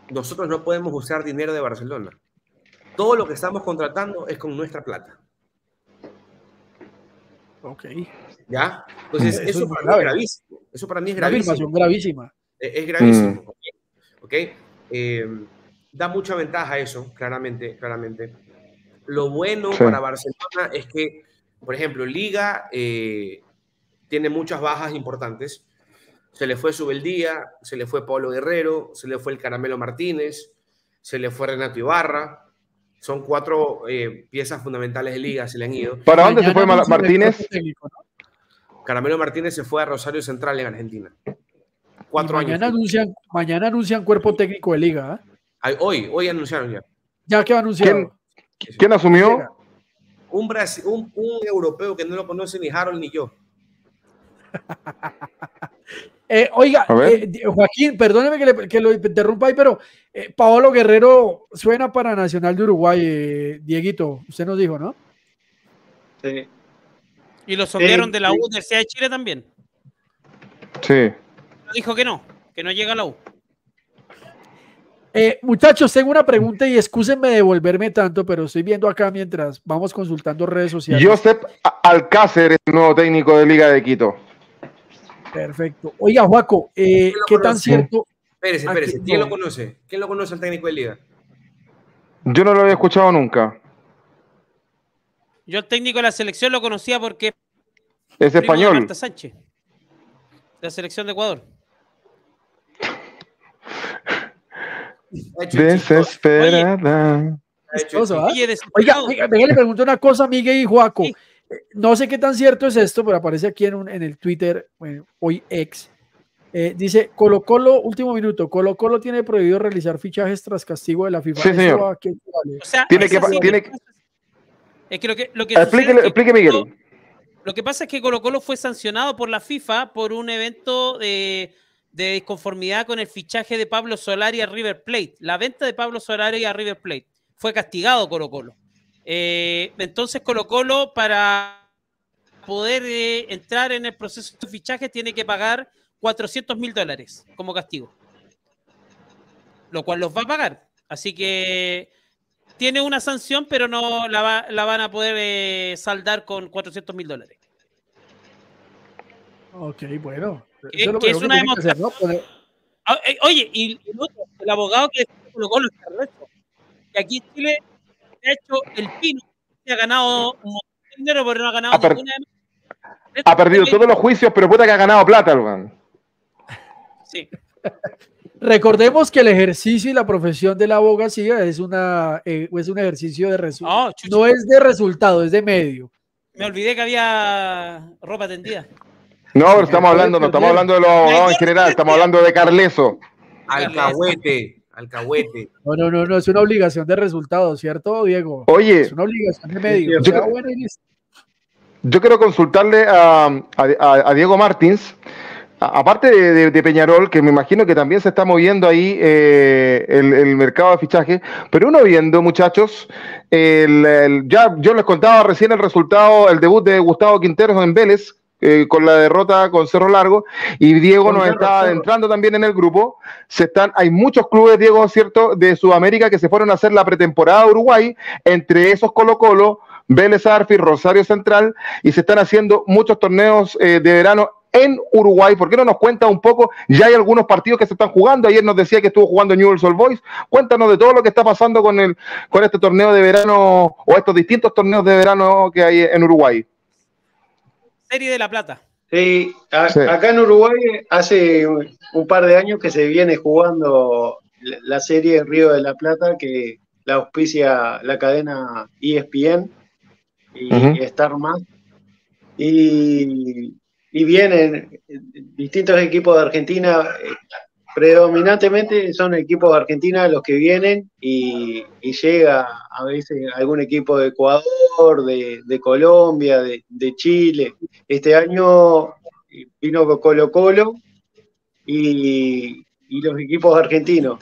nosotros no podemos usar dinero de Barcelona. Todo lo que estamos contratando es con nuestra plata. ok, ¿Ya? Entonces, Eso eso, es muy para mí es gravísimo. Eso para mí es gravísimo. gravísima. Es, es gravísimo. Mm. ¿ok? ¿ok? Eh, da mucha ventaja eso, claramente, claramente. Lo bueno Sí. para Barcelona es que, por ejemplo, Liga eh, tiene muchas bajas importantes. Se le fue Subeldía, se le fue Pablo Guerrero, se le fue el Caramelo Martínez, se le fue Renato Ibarra. Son cuatro eh, piezas fundamentales de Liga, se le han ido. ¿Para dónde se fue Martínez? cuerpo técnico, ¿no? Caramelo Martínez se fue a Rosario Central en Argentina. Cuatro mañana años. anuncian, mañana anuncian cuerpo técnico de liga. ¿ah? Ay, Hoy, hoy anunciaron ya. Ya que va anunciado. ¿Quién? ¿Quién asumió? Un, un, un europeo que no lo conoce ni Harold ni yo. Eh, oiga, eh, Joaquín, perdóneme que, le- que lo interrumpa ahí, pero eh, Paolo Guerrero suena para Nacional de Uruguay, eh, Dieguito, usted nos dijo, ¿no? Sí. Y lo sondearon de la sí. Universidad de Chile también. Sí. Dijo que no, que no llega a la U. Eh, muchachos, tengo una pregunta y excúsenme de volverme tanto, pero estoy viendo acá mientras vamos consultando redes sociales. Josep Alcácer es el nuevo técnico de Liga de Quito. Perfecto. Oiga, Juaco, eh, ¿qué tan cierto? Espérese, Aquí espérese. ¿Quién no. lo conoce? ¿Quién lo conoce al técnico de liga? Yo no lo había escuchado nunca. Yo el técnico de la selección lo conocía porque es español. Marta Sánchez, la selección de Ecuador. Desesperada. ¿ah? Oye, Oiga, oiga, venga, le pregunto una cosa, Miguel y Juaco. Sí. Eh, No sé qué tan cierto es esto, pero aparece aquí en, un- en el Twitter, bueno, hoy ex. Eh, dice, Colo Colo, último minuto, Colo Colo tiene prohibido realizar fichajes tras castigo de la FIFA. Sí, ¿Eso señor. O sea, Tiene que- sí- tiene Es que lo que, lo que Explique, sucede es que explique Colo- Miguel. Lo que pasa es que Colo Colo fue sancionado por la FIFA por un evento de, de disconformidad con el fichaje de Pablo Solari a River Plate. La venta de Pablo Solari a River Plate. Fue castigado Colo Colo. Eh, entonces Colo Colo para poder eh, entrar en el proceso de fichaje tiene que pagar 400 mil dólares como castigo. Lo cual los va a pagar. Así que tiene una sanción, pero no la, va- la van a poder eh, saldar con 400 mil dólares. Ok, bueno. Que- es una tiene que hacer, ¿no? Poner- Ah, Oye, y el, otro, el abogado que colocó los que aquí en Chile ha hecho el pino, se ha ganado un montón de dinero, pero no ha ganado Ha ninguna demanda. Ha perdido todos los juicios, pero puta que ha ganado plata, weón. Sí. Recordemos que el ejercicio y la profesión de la abogacía es, una, eh, es un ejercicio de resultado. Oh, no es de resultado, es de medio. Me olvidé que había ropa tendida. No, pero estamos hablando, no estamos hablando de los abogados en general, estamos hablando de Carleso. Alcahuete, alcahuete. No, no, no, no, es una obligación de resultado, ¿cierto, Diego? Oye, Es una obligación de medio. Yo O sea, creo- bueno, y listo. Yo quiero consultarle a, a- Diego Martins aparte de, Peñarol, que me imagino que también se está moviendo ahí eh, el, mercado de fichaje, pero uno viendo, muchachos, ya yo les contaba recién el resultado, el debut de Gustavo Quinteros en Vélez, eh, con la derrota con Cerro Largo, y Diego nos está adentrando también en el grupo. Se están, hay muchos clubes, Diego, ¿cierto?, de Sudamérica que se fueron a hacer la pretemporada de Uruguay, entre esos Colo Colo, Vélez Arfi, Rosario Central, y se están haciendo muchos torneos eh, de verano en Uruguay. ¿Por qué no nos cuenta un poco? Ya hay algunos partidos que se están jugando. Ayer nos decía que estuvo jugando Newell's Old Boys. Cuéntanos de todo lo que está pasando con, el, con este torneo de verano o estos distintos torneos de verano que hay en Uruguay. Serie de la Plata. Sí, acá en Uruguay hace un par de años que se viene jugando la serie Río de la Plata que la auspicia la cadena ESPN y Star Más. Y, y vienen distintos equipos de Argentina, predominantemente son equipos de Argentina los que vienen y, llega a veces algún equipo de Ecuador, de, Colombia, de, Chile. Este año vino Colo Colo y, los equipos argentinos.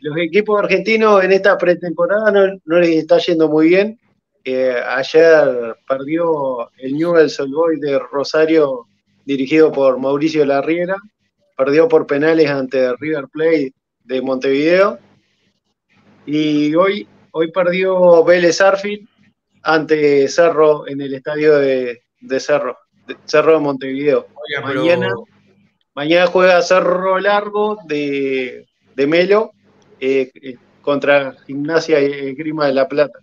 Los equipos argentinos en esta pretemporada no, les está yendo muy bien. Eh, ayer perdió el Newell's Old Boys de Rosario dirigido por Mauricio Larriera perdió por penales ante River Plate de Montevideo. Y hoy, hoy perdió Vélez Arfield ante Cerro en el estadio de, Cerro, Cerro de Montevideo. mañana, mañana juega Cerro Largo de, Melo eh, eh, contra Gimnasia y Grima de la Plata.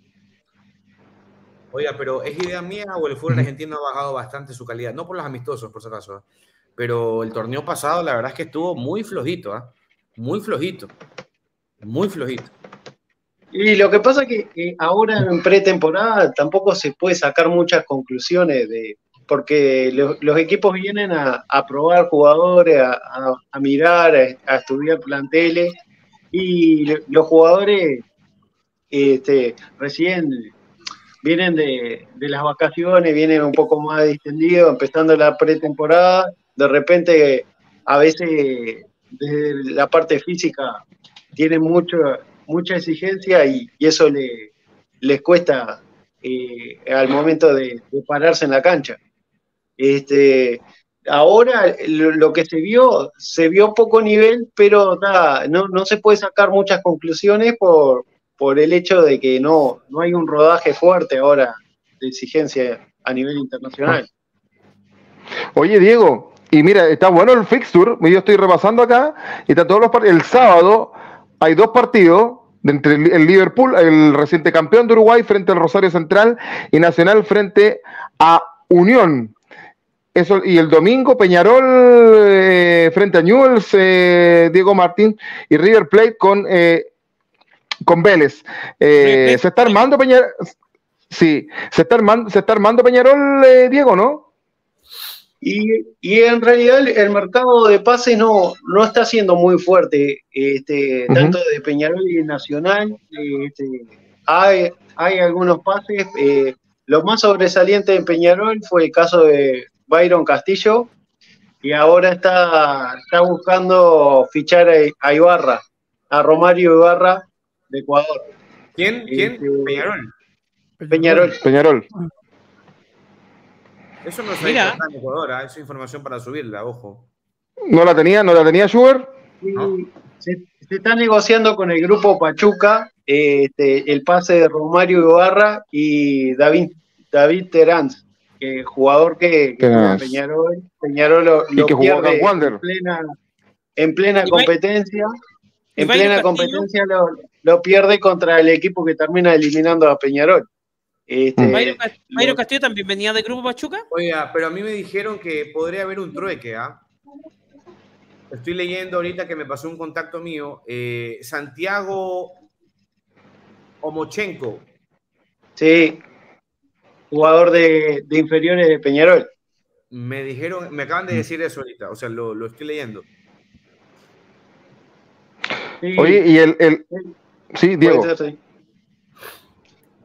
Oiga, pero ¿es idea mía o el fútbol argentino ha bajado bastante su calidad? No por los amistosos, por si acaso. ¿Eh? pero el torneo pasado la verdad es que estuvo muy flojito, ¿ah? muy flojito, muy flojito. Y lo que pasa es que ahora en pretemporada tampoco se puede sacar muchas conclusiones de porque los, equipos vienen a, probar jugadores, a, mirar, a, estudiar planteles y los jugadores este, recién vienen de, las vacaciones, vienen un poco más distendidos, empezando la pretemporada de repente a veces desde la parte física tienen mucho, mucha exigencia y, eso le, les cuesta eh, al momento de, pararse en la cancha. Este, ahora lo, que se vio, se vio poco nivel, pero no, se puede sacar muchas conclusiones por, por el hecho de que no, no hay un rodaje fuerte ahora de exigencia a nivel internacional. Oye, Diego, y mira, está bueno el fixture, yo estoy repasando acá, y está todos los partidos. El sábado hay dos partidos entre el Liverpool, el reciente campeón de Uruguay, frente al Rosario Central, y Nacional frente a Unión. Eso, y el domingo Peñarol eh, frente a Newell's, eh, Diego Martín, y River Plate con, eh, con Vélez. se está armando Peñarol. Sí, se está armando, se está armando Peñarol, Diego, ¿no? Y, en realidad el, mercado de pases no, no está siendo muy fuerte, este, tanto de Peñarol y Nacional. Este, hay, hay algunos pases. Eh, lo más sobresaliente en Peñarol fue el caso de Byron Castillo, y ahora está, está buscando fichar a, Ibarra, a Romario Ibarra de Ecuador. ¿Quién? ¿Quién? Este, Peñarol. Peñarol. Peñarol. Eso no se en Ecuador, ¿ah? es información para subirla, ojo. ¿No la tenía, no la tenía Sugar? Se, está negociando con el grupo Pachuca este, el pase de Romario Ibarra y David, David Terán, jugador que, que Peñarol, Peñarol lo, pierde en plena, en plena competencia. En plena competencia lo, lo pierde contra el equipo que termina eliminando a Peñarol. Este, Castillo también venía de Grupo Pachuca. Oiga, pero a mí me dijeron que podría haber un trueque, ¿ah? Estoy leyendo ahorita que me pasó un contacto mío. Eh, Santiago Omochenko. Sí, jugador de, inferiores de Peñarol. Me dijeron, me acaban de decir eso ahorita, o sea, lo, estoy leyendo. Oye, y el, el... Sí, Diego.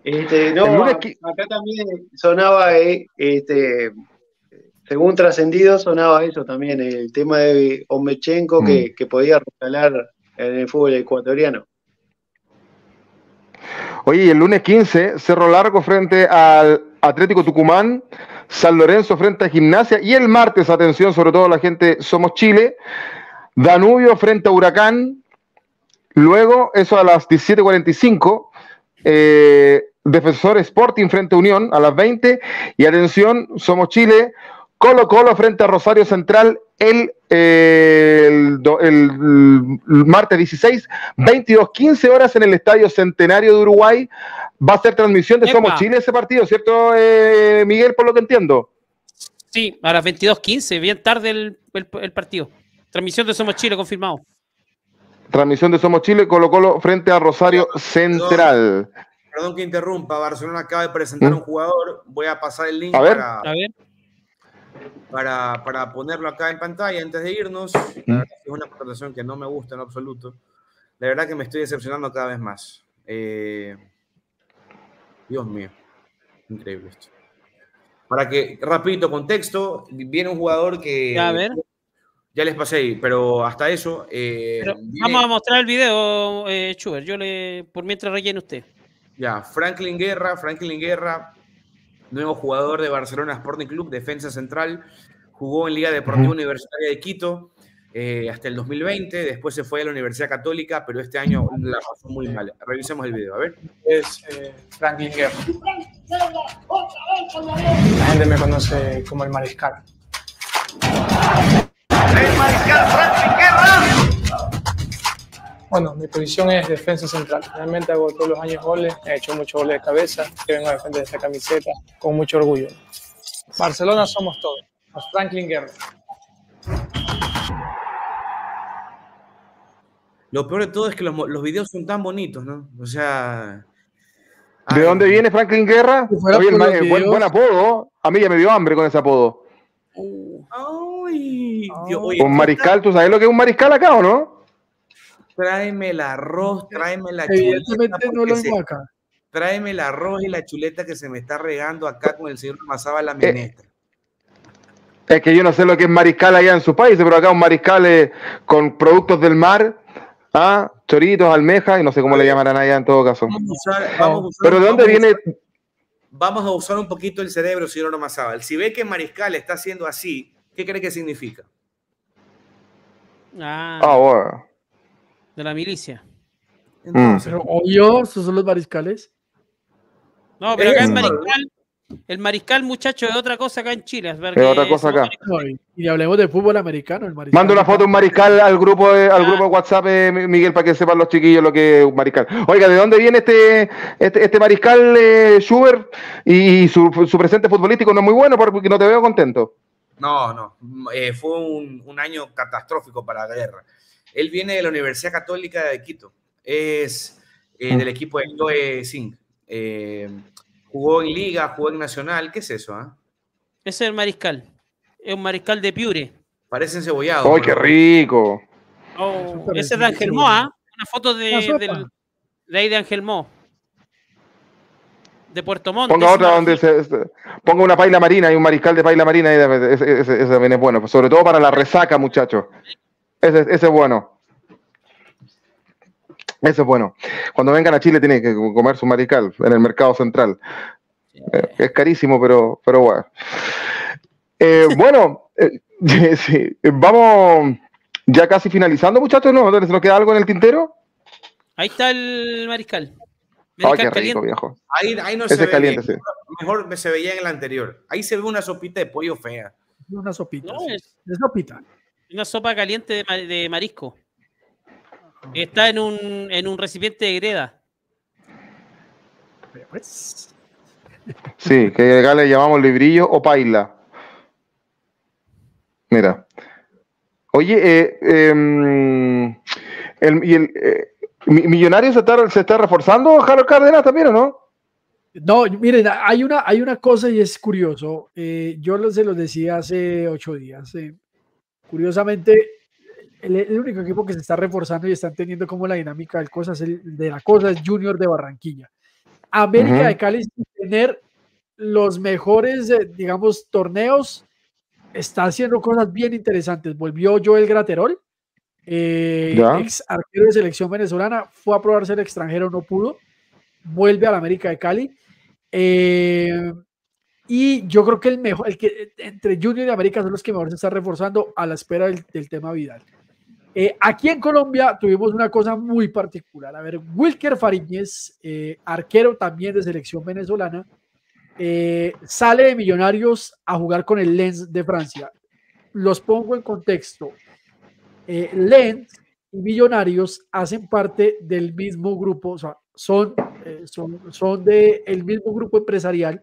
Este, no, acá también sonaba eh, este, según trascendido sonaba eso también, el tema de Omechenko Mm. que, que podía regalar en el fútbol ecuatoriano. Oye, el lunes 15, Cerro Largo frente al Atlético Tucumán, San Lorenzo frente a Gimnasia y el martes, atención, sobre todo la gente Somos Chile, Danubio frente a Huracán, luego, eso a las 17.45, eh, Defensor Sporting frente a Unión a las 20 y atención, Somos Chile, Colo Colo frente a Rosario Central el, eh, el, martes 16, 22, 15 horas en el Estadio Centenario de Uruguay. Va a ser transmisión de Epa. Somos Chile ese partido, ¿cierto, eh, Miguel? Por lo que entiendo. Sí, a las 22.15, bien tarde el, el- el partido. Transmisión de Somos Chile, confirmado. Transmisión de Somos Chile, Colo Colo frente a Rosario Central. Perdón que interrumpa, Barcelona acaba de presentar ¿Mm? un jugador. Voy a pasar el link A ver. para, A ver, para, para ponerlo acá en pantalla antes de irnos. Que es una contratación que no me gusta en absoluto. La verdad que me estoy decepcionando cada vez más. Eh, Dios mío, increíble esto. Para que, rapidito, contexto, viene un jugador que... a ver. Ya les pasé ahí, pero hasta eso... eh, Pero viene- vamos a mostrar el video, eh, Schubert. Yo le, por mientras rellene usted. Ya, Franklin Guerra, Franklin Guerra, nuevo jugador de Barcelona Sporting Club, defensa central, jugó en Liga Deportiva. Universitaria de Quito eh, hasta el 2020, después se fue a la Universidad Católica, pero este año la pasó muy mal. Revisemos el video, a ver. es eh, Franklin Guerra. La gente me conoce como el mariscal. Bueno, mi posición es defensa central. Realmente hago todos los años goles, he hecho muchos goles de cabeza, que vengo a defender esta camiseta con mucho orgullo. Barcelona somos todos. Los Franklin Guerra. Lo peor de todo es que los, videos son tan bonitos, ¿no? O sea... ¿De ay, dónde viene Franklin Guerra? Oye, el eh, buen, apodo. A mí ya me dio hambre con ese apodo. Ay, Dios, oye, Un mariscal, ¿tú sabes lo que es un mariscal acá o no? Tráeme el arroz, tráeme la chuleta, no lo se-. Tráeme el arroz y la chuleta que se me está regando acá con el señor Mazaba Eh, la menestra. Es que yo no sé lo que es mariscal allá en su país, pero acá un mariscal eh, con productos del mar, ¿ah? choritos, almejas, y no sé cómo le llamarán allá en todo caso. Vamos a usar- vamos a usar- Pero ¿de dónde vamos a viene? usar- Vamos a usar un poquito el cerebro, señor Mazábal. Si ve que Mariscal está haciendo así, ¿qué cree que significa? Ah, bueno. De la milicia. Entonces, Pero obvio, esos son los mariscales. No, pero acá el mariscal, el mariscal, muchacho, es otra cosa acá en Chile. Es Es otra cosa acá. No, y, y hablemos de fútbol americano. El mariscal Manda una foto de un mariscal al grupo de, al Ah. grupo de WhatsApp, eh, Miguel, para que sepan los chiquillos lo que es un mariscal. Oiga, ¿de dónde viene este, este, este mariscal eh, Schubert? Y su, su presente futbolístico no es muy bueno porque no te veo contento. no, no. eh, fue un, un año catastrófico para la guerra. Él viene de la Universidad Católica de Quito. Es eh, del equipo de Loe Singh. Eh, jugó en Liga, jugó en Nacional. ¿Qué es eso? ah? Ese es el mariscal. Es un mariscal de Piure. Parece encebollado. ¡Ay, qué rico! Oh, ese es de. Ángel Mo, ¿ah? Una foto de, del- de ahí de Ángel Mo. De Puerto Montt. Ponga otra donde se, se- ponga una paila marina y un mariscal de paila marina, y ese, ese- ese también es bueno, sobre todo para la resaca, muchachos. Ese, ese es bueno. Ese es bueno. Cuando vengan a Chile tienen que comer su mariscal en el mercado central. Eh, es carísimo, pero, pero bueno. Eh, bueno, eh, sí, vamos ya casi finalizando, muchachos, ¿no? ¿Se nos queda algo en el tintero? Ahí está el mariscal. Ay, Mariscal qué rico, viejo. Ahí, ahí no Ese se ve caliente, bien. sí. Mejor se veía en el anterior. Ahí se ve una sopita de pollo fea. Una sopita. No, sí. es Es sopita. Una sopa caliente de, de marisco. Está en un, en un recipiente de greda. Pues, Sí, que acá le llamamos librillo o paila. Mira. Oye, eh, em, el, y el eh, Mi- Millonario se está, se está reforzando, Harold Cárdenas también, ¿o no? No, miren, hay una, hay una cosa y es curioso. eh, yo se los decía hace ocho días. Curiosamente, el, el único equipo que se está reforzando y están teniendo como la dinámica del cosa es el, de la cosa es Junior de Barranquilla. América de Cali sin tener los mejores, eh, digamos, torneos está haciendo cosas bien interesantes. Volvió Joel Graterol, eh, ex arquero de selección venezolana, fue a probarse el extranjero, no pudo, vuelve a la América de Cali. Eh, y yo creo que el mejor, el que entre Junior y América son los que mejor se están reforzando a la espera del, tema Vidal. Eh, aquí en Colombia tuvimos una cosa muy particular. A ver, Wilker Fariñez, arquero también de selección venezolana, sale de Millonarios a jugar con el Lens de Francia. Los pongo en contexto eh, Lens y Millonarios hacen parte del mismo grupo, o sea, son, eh, son, son del mismo grupo empresarial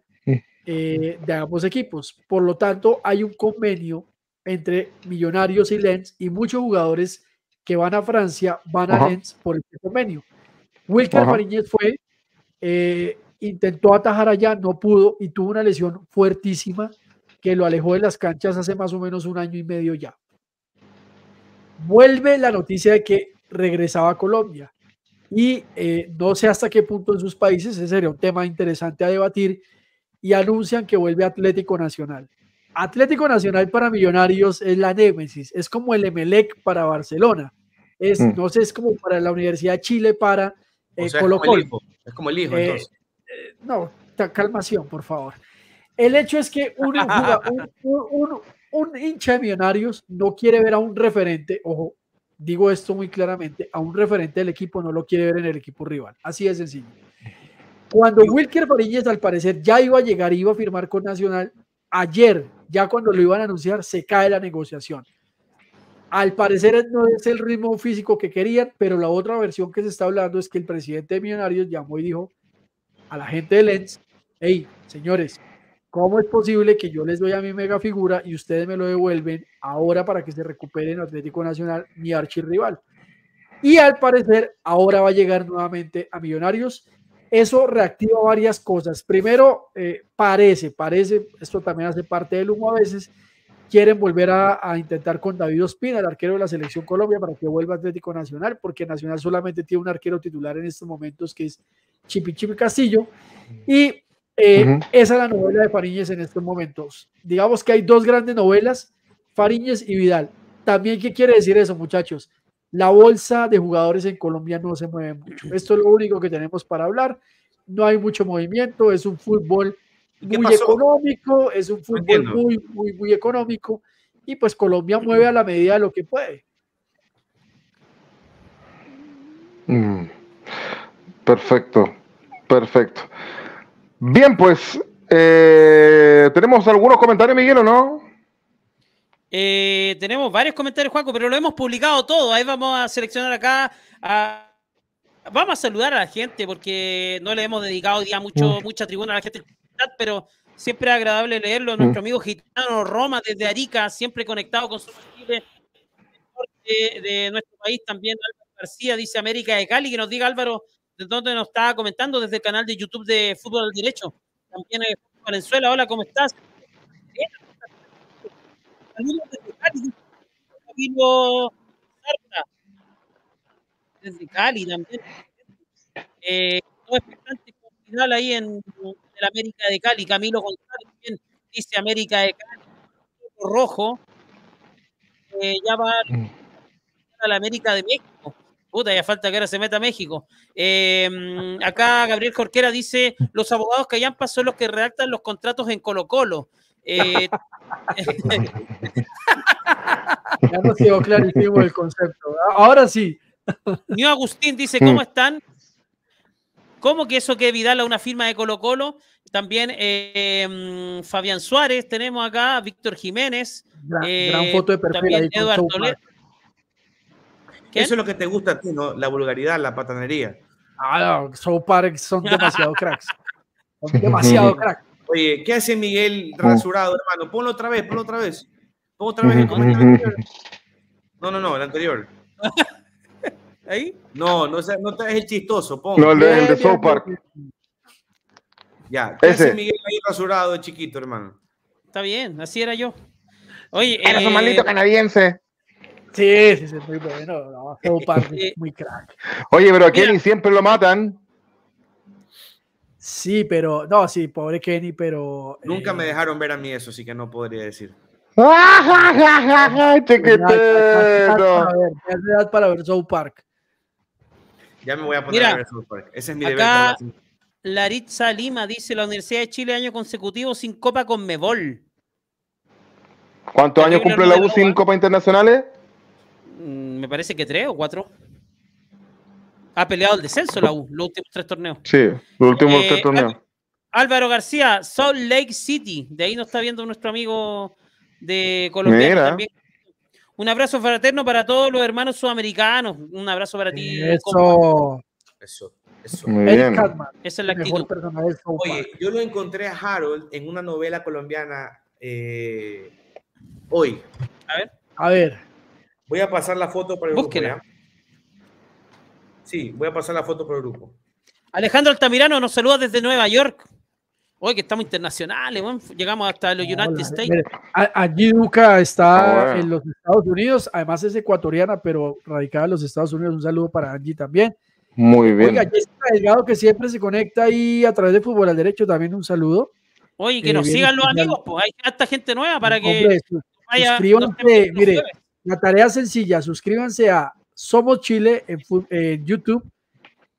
eh, de ambos equipos. Por lo tanto, hay un convenio entre Millonarios y Lens y muchos jugadores que van a Francia van a Lens por este convenio. Wilker Mariñez fue, eh, intentó atajar allá, no pudo y tuvo una lesión fuertísima que lo alejó de las canchas hace más o menos un año y medio ya vuelve la noticia de que regresaba a Colombia. Y eh, no sé hasta qué punto en sus países, ese sería un tema interesante a debatir, y anuncian que vuelve Atlético Nacional. Atlético Nacional para Millonarios es la némesis, es como el Emelec para Barcelona, es, mm. no sé, es como para la Universidad de Chile para eh, Colo -Colo. Es como el hijo, eh, entonces. no, calmación, por favor. El hecho es que un, un, un hincha de Millonarios no quiere ver a un referente, ojo, digo esto muy claramente, a un referente del equipo no lo quiere ver en el equipo rival. Así de sencillo. Cuando Wilker Fariñez al parecer ya iba a llegar, iba a firmar con Nacional, ayer, ya cuando lo iban a anunciar, se cae la negociación. Al parecer no es el ritmo físico que querían, pero la otra versión que se está hablando es que el presidente de Millonarios llamó y dijo a la gente de Lens, hey, señores, ¿Cómo es posible que yo les doy a mi mega figura y ustedes me lo devuelven ahora para que se recupere en Atlético Nacional, mi archirrival? Y al parecer, ahora va a llegar nuevamente a Millonarios. Eso reactiva varias cosas. Primero, eh, parece, parece, esto también hace parte del humo a veces, quieren volver a, intentar con David Ospina, el arquero de la selección Colombia, para que vuelva Atlético Nacional, porque Nacional solamente tiene un arquero titular en estos momentos que es Chipi Chipi Castillo. Y eh, esa es la novela de Fariñez en estos momentos. Digamos que hay dos grandes novelas, Fariñez y Vidal. También, ¿qué quiere decir eso, muchachos? La bolsa de jugadores en Colombia no se mueve mucho. Esto es lo único que tenemos para hablar. No hay mucho movimiento, es un fútbol muy económico, es un fútbol muy, muy, muy económico. Y pues Colombia mueve a la medida de lo que puede. Mm. Perfecto, perfecto. Bien, pues, eh, ¿tenemos algunos comentarios, Miguel, o no? Eh, tenemos varios comentarios, Juanco, pero lo hemos publicado todo. Ahí vamos a seleccionar acá. Vamos a saludar a la gente porque no le hemos dedicado ya mucho, mm. mucha tribuna a la gente, pero siempre es agradable leerlo. Nuestro mm. amigo gitano Roma desde Arica, siempre conectado con su de, de nuestro país también. Álvaro García dice América de Cali, que nos diga Álvaro donde nos está comentando desde el canal de YouTube de Fútbol al Derecho. También en Venezuela, hola, ¿cómo estás? Saludos desde Cali, Camilo Sarta, desde Cali también. Eh, con final ahí en, el América de Cali. Camilo González también dice América de Cali, rojo. Eh, ya va mm. a la América de México. Puta, ya falta que ahora se meta a México. Em, acá Gabriel Jorquera dice: los abogados que hayan son los que redactan los contratos en Colo Colo. Eh, ya no quedó clarísimo el concepto. Ahora sí. Nio Agustín dice: ¿Cómo mm. están? ¿Cómo que eso que Vidal a una firma de Colo Colo? También em, Fabián Suárez, tenemos acá, Víctor Jiménez. Gran, eh, foto de perfil también Eduardo eso es lo que te gusta a ti, ¿no? La vulgaridad, la patanería. Ah, no, South Park son demasiado cracks. Son demasiado cracks. Oye, ¿qué hace Miguel rasurado, hermano? Ponlo otra vez, ponlo otra vez. Ponlo otra vez el comentario No, no, no, el anterior. ¿Ahí? No, no, no es el chistoso, ponlo. No, el de, el de South Park. Ya, ¿qué Ese. hace Miguel ahí rasurado de chiquito, hermano? Está bien, así era yo. Oye, Eres un maldito canadiense. Sí, sí, sí, muy bueno. muy crack. Oye, pero a Kenny siempre lo matan. Sí, pero, no, sí, pobre Kenny, pero. Nunca me eh, dejaron ver a mí eso, así que no podría decir. Es edad para ver South Park. Ya me voy a poner Mira, a ver South Park. Ese es mi acá- deber. Laritza Lima dice la Universidad de Chile año consecutivo sin Copa con Mebol. ¿Cuántos años cumple la U sin. Copa Internacionales? Mm, Me parece que tres o cuatro. Ha peleado el descenso la U, los últimos tres torneos. Sí, los últimos Eh, tres torneos. Álvaro García, Salt Lake City. De ahí nos está viendo nuestro amigo de Colombia Mira. también. Un abrazo fraterno para todos los hermanos sudamericanos. Un abrazo para ti. compa. Eso. Eso, eso. Muy Eric bien. Cartman, Esa es la actitud. Oye, yo lo encontré a Harold en una novela colombiana eh, hoy. A ver, Voy a pasar la foto por el Búsquela. grupo. Sí, voy a pasar la foto por el grupo. Alejandro Altamirano nos saluda desde Nueva York. Hoy que estamos internacionales, weón. llegamos hasta los United Hola, States. Allí Duca está Ah, bueno. en los Estados Unidos, además es ecuatoriana, pero radicada en los Estados Unidos. Un saludo para Angie también. Muy bien. Oiga, Jessica Delgado, que siempre se conecta ahí a través de Fútbol al Derecho, también un saludo. Oye, que Eh, nos sigan los amigos, pues hay harta gente nueva para que Hombre, vaya. suscríbanse, mire. la tarea es sencilla, suscríbanse a Somos Chile en, YouTube,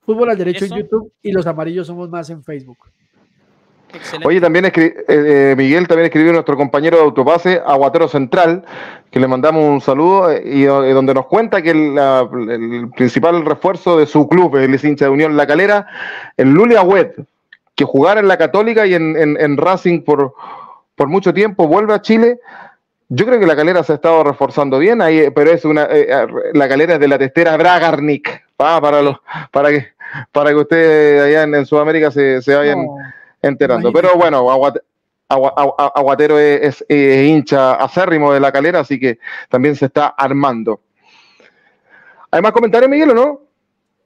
Fútbol al Derecho Eso. en YouTube y Los Amarillos Somos Más en Facebook. Excelente. Oye, también eh, eh, Miguel también escribió nuestro compañero de autopase, Aguatero Central, que le mandamos un saludo eh, y donde nos cuenta que el, la- el principal refuerzo de su club, el hincha de Unión La Calera, el Luli Agüet, que jugara en la Católica y en, en- en Racing por, por mucho tiempo, vuelve a Chile. Yo creo que la calera se ha estado reforzando bien, ahí, pero es una eh, eh, la calera es de la testera Bragarnik, ah, para los, para que para que ustedes allá en, en Sudamérica se, se vayan No, enterando. Imagínate. Pero bueno, Aguat- Agua- Agua- Aguatero es, es, eh, hincha acérrimo de la calera, así que también se está armando. ¿Hay más comentarios, Miguel, o no?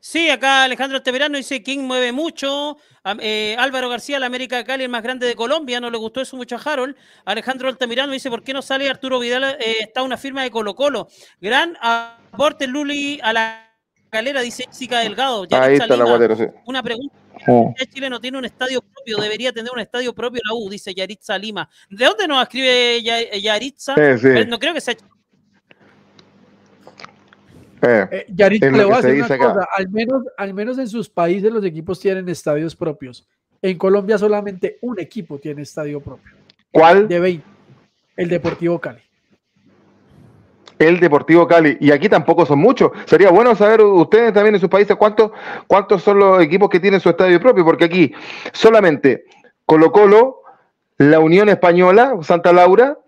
Sí, acá Alejandro Altamirano dice: King mueve mucho. Eh, Álvaro García, la América de Cali, el más grande de Colombia. No le gustó eso mucho a Harold. Alejandro Altamirano dice: ¿Por qué no sale Arturo Vidal? Eh, está una firma de Colo-Colo. Gran aporte, Luli, a la calera, dice Jessica Delgado. Ahí Yaritza está el Lima, Aguatero, sí. Una pregunta. Oh. Chile no tiene un estadio propio, debería tener un estadio propio la U, dice Yaritza Lima. ¿De dónde nos escribe Ya- Yaritza? Sí, sí. Pues No creo que sea Eh, Eh, lo le voy a decir una cosa, al menos, al menos en sus países los equipos tienen estadios propios. En Colombia solamente un equipo tiene estadio propio, ¿Cuál? de 20, el Deportivo Cali. El Deportivo Cali. Y aquí tampoco son muchos. Sería bueno saber ustedes también en sus países cuántos, cuántos son los equipos que tienen su estadio propio, porque aquí solamente Colo Colo, la Unión Española, Santa Laura,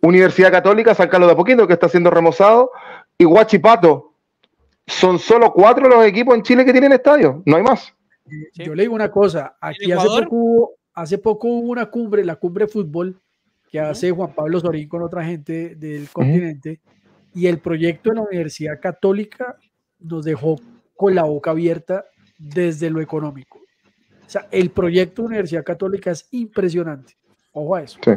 Universidad Católica, San Carlos de Apoquindo, que está siendo remozado, y Huachipato. Son solo cuatro los equipos en Chile que tienen estadio, no hay más. Sí. Yo le digo una cosa, aquí hace poco, hubo, hace poco hubo una cumbre, la cumbre de fútbol, que hace Juan Pablo Sorín con otra gente del continente, y el proyecto de la Universidad Católica nos dejó con la boca abierta desde lo económico. O sea, el proyecto de Universidad Católica es impresionante. Ojo a eso. Sí.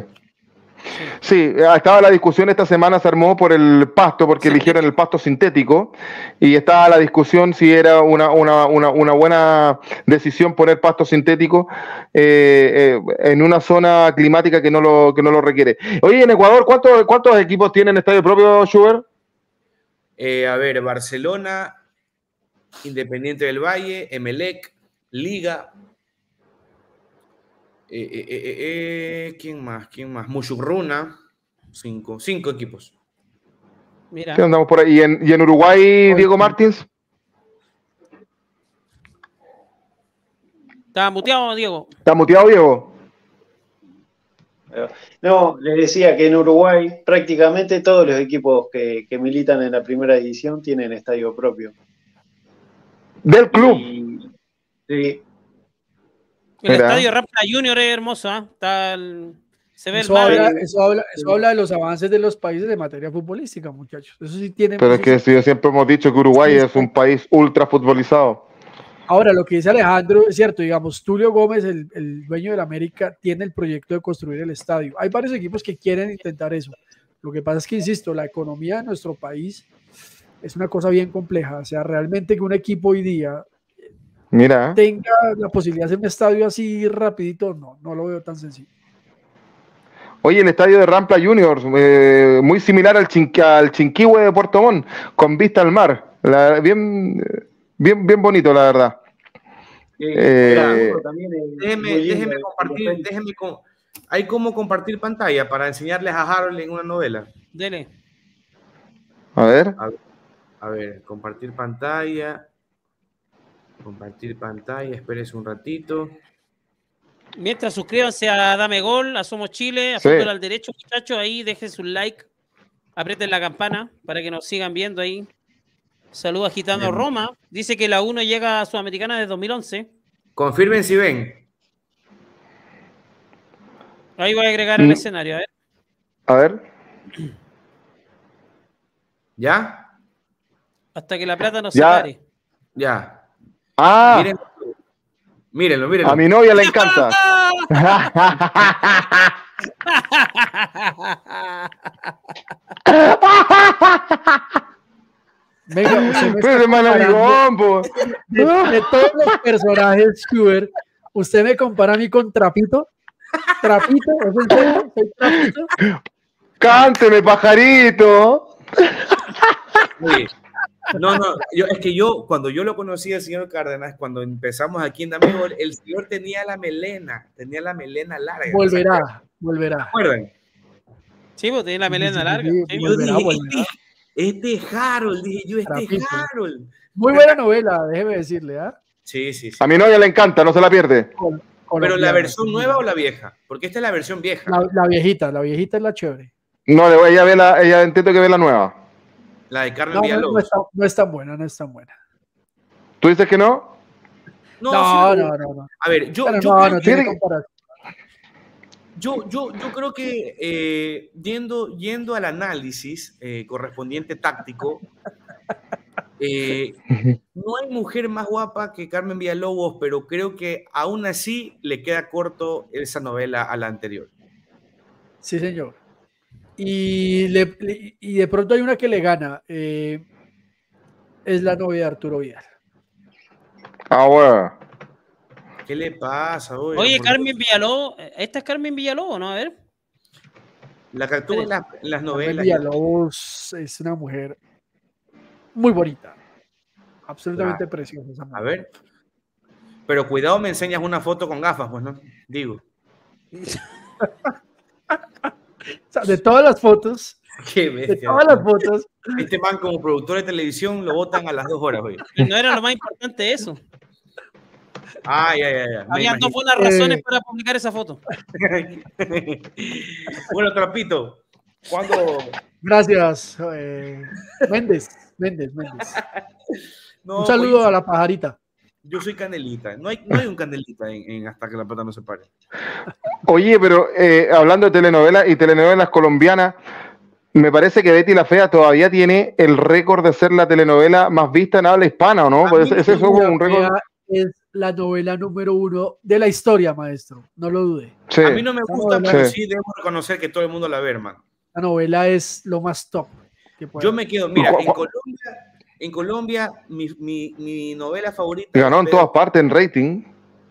Sí, eh, estaba la discusión esta semana, se armó por el pasto, porque eligieron el pasto sintético, y estaba la discusión si era una, una, una, una buena decisión poner pasto sintético eh, eh, en una zona climática que no lo, que no lo requiere. Oye, en Ecuador, ¿cuántos, cuántos equipos tienen estadio propio, Schubert? Eh, a ver, Barcelona, Independiente del Valle, Emelec, Liga. Eh, eh, eh, ¿Quién más? ¿Quién más? Mushurruna. Cinco, cinco equipos. Mira, ¿Qué andamos por ahí? ¿Y en, y en Uruguay, Diego Martins? está muteado, Diego. ¿Está muteado, Diego? No, le decía que en Uruguay prácticamente todos los equipos que, que militan en la primera división tienen estadio propio. Del club. Y- sí, El Mira. estadio Rampla Junior es hermoso, ¿ah? Está el- se ve el Eso mar. habla, eso, habla, eso habla de los avances de los países de materia futbolística, muchachos. Eso sí tiene. Pero es que sí- siempre hemos dicho que Uruguay Sí, es un país ultra futbolizado. Ahora, lo que dice Alejandro es cierto, digamos, Tulio Gómez, el, el dueño del América, tiene el proyecto de construir el estadio. Hay varios equipos que quieren intentar eso. Lo que pasa es que, insisto, la economía de nuestro país es una cosa bien compleja. O sea, realmente que un equipo hoy día Mira. ¿eh? tenga la posibilidad de hacer un estadio así rapidito, no, no lo veo tan sencillo. Oye, el estadio de Rampla Juniors, eh, muy similar al, al Chinquihue de Puerto Montt, con vista al mar. La- bien, bien, bien bonito, la verdad. Eh, Claro, también es Déjeme, muy lindo déjeme el compartir, déjeme co- ¿Hay cómo compartir pantalla para enseñarles a Harold en una novela? Dele. A ver. A ver, compartir pantalla. Compartir pantalla, espérese un ratito. Mientras suscríbanse a Dame Gol, a Somos Chile, a Sí. Al Derecho, muchachos. Ahí dejen su like, aprieten la campana para que nos sigan viendo ahí. Saludos agitando Bien. Roma. Dice que la 1 llega a Sudamericana desde 2011. Confirmen si ven. Ahí voy a agregar el Mm. escenario. A ver. A ver. ¿Ya? Hasta que la plata no se Ya. pare. Ya. Ah, Miren, mírenlo, mírenlo. a mi novia le encanta. Venga, usted me Pero está po. de, de todos los personajes, Schubert, ¿usted me compara a mí con Trapito? ¿Trapito? ¿Es en serio? ¿Soy Trapito? Cánteme, pajarito. Oye, No, no, yo, es que yo, cuando yo lo conocí al señor Cárdenas, cuando empezamos aquí en Damego, el señor tenía la melena, tenía la melena larga. ¿se Volverá, volverá. acuerdan? Sí, pues tiene la melena sí, larga. sí, sí. Yo Volverá, dije, volverá. este, este Harold, dije yo, este Trapito. Harold. Muy buena novela, déjeme decirle, ¿ah? Sí, sí, sí. A mi novia le encanta, no se la pierde. Pero la versión nueva o la vieja? Porque esta es la versión vieja. La, la viejita, la viejita es la chévere. No, ella, ve la, ella entiendo que ve la nueva. La de Carmen No, no, Villalobos. no está, no es tan buena, no es tan buena. ¿Tú dices que no? No, No, sí, no, no, no. A ver, yo, yo no, creo no que-. Yo, yo, yo creo que eh, yendo, yendo al análisis eh, correspondiente táctico, eh, no hay mujer más guapa que Carmen Villalobos, pero creo que aún así le queda corto esa novela a la anterior. Sí, señor. Y, le- le- y de pronto hay una que le gana. eh, es la novia de Arturo Vidal. Ah, bueno. ¿Qué le pasa? Oye, Por- Carmen Villalobos, ¿esta es Carmen Villalobos, no? A ver. La que actúa en, las- en las Carmen novelas. Villalobos es una mujer muy bonita. Absolutamente preciosa. esa A ver. Pero cuidado, me enseñas una foto con gafas, pues, ¿no? Digo. O sea, de todas las fotos, Qué de todas las fotos, Este man como productor de televisión lo votan a las dos horas, oye. No era lo más importante eso. Ah, ya, ya, ya. Habían dos buenas razones Eh. para publicar esa foto. bueno, Trapito, ¿cuándo? gracias. eh, Méndez, Méndez, Méndez. No, Un saludo a la pajarita. Yo soy canelita. No hay, no hay un canelita en, en Hasta que la plata no se pare. Oye, pero eh, hablando de telenovelas y telenovelas colombianas, me parece que Betty la Fea todavía tiene el récord de ser la telenovela más vista en habla hispana, ¿o no? Pues ese es un récord. Es la novela número uno de la historia, maestro. No lo dude. Sí. A mí no me gusta, Sí. pero sí debo reconocer que todo el mundo la ve, hermano. La novela es lo más top. que puede Yo haber. me quedo, mira, en Colombia, en Colombia mi, mi, mi novela favorita. Ganó en Pedro, todas partes en rating.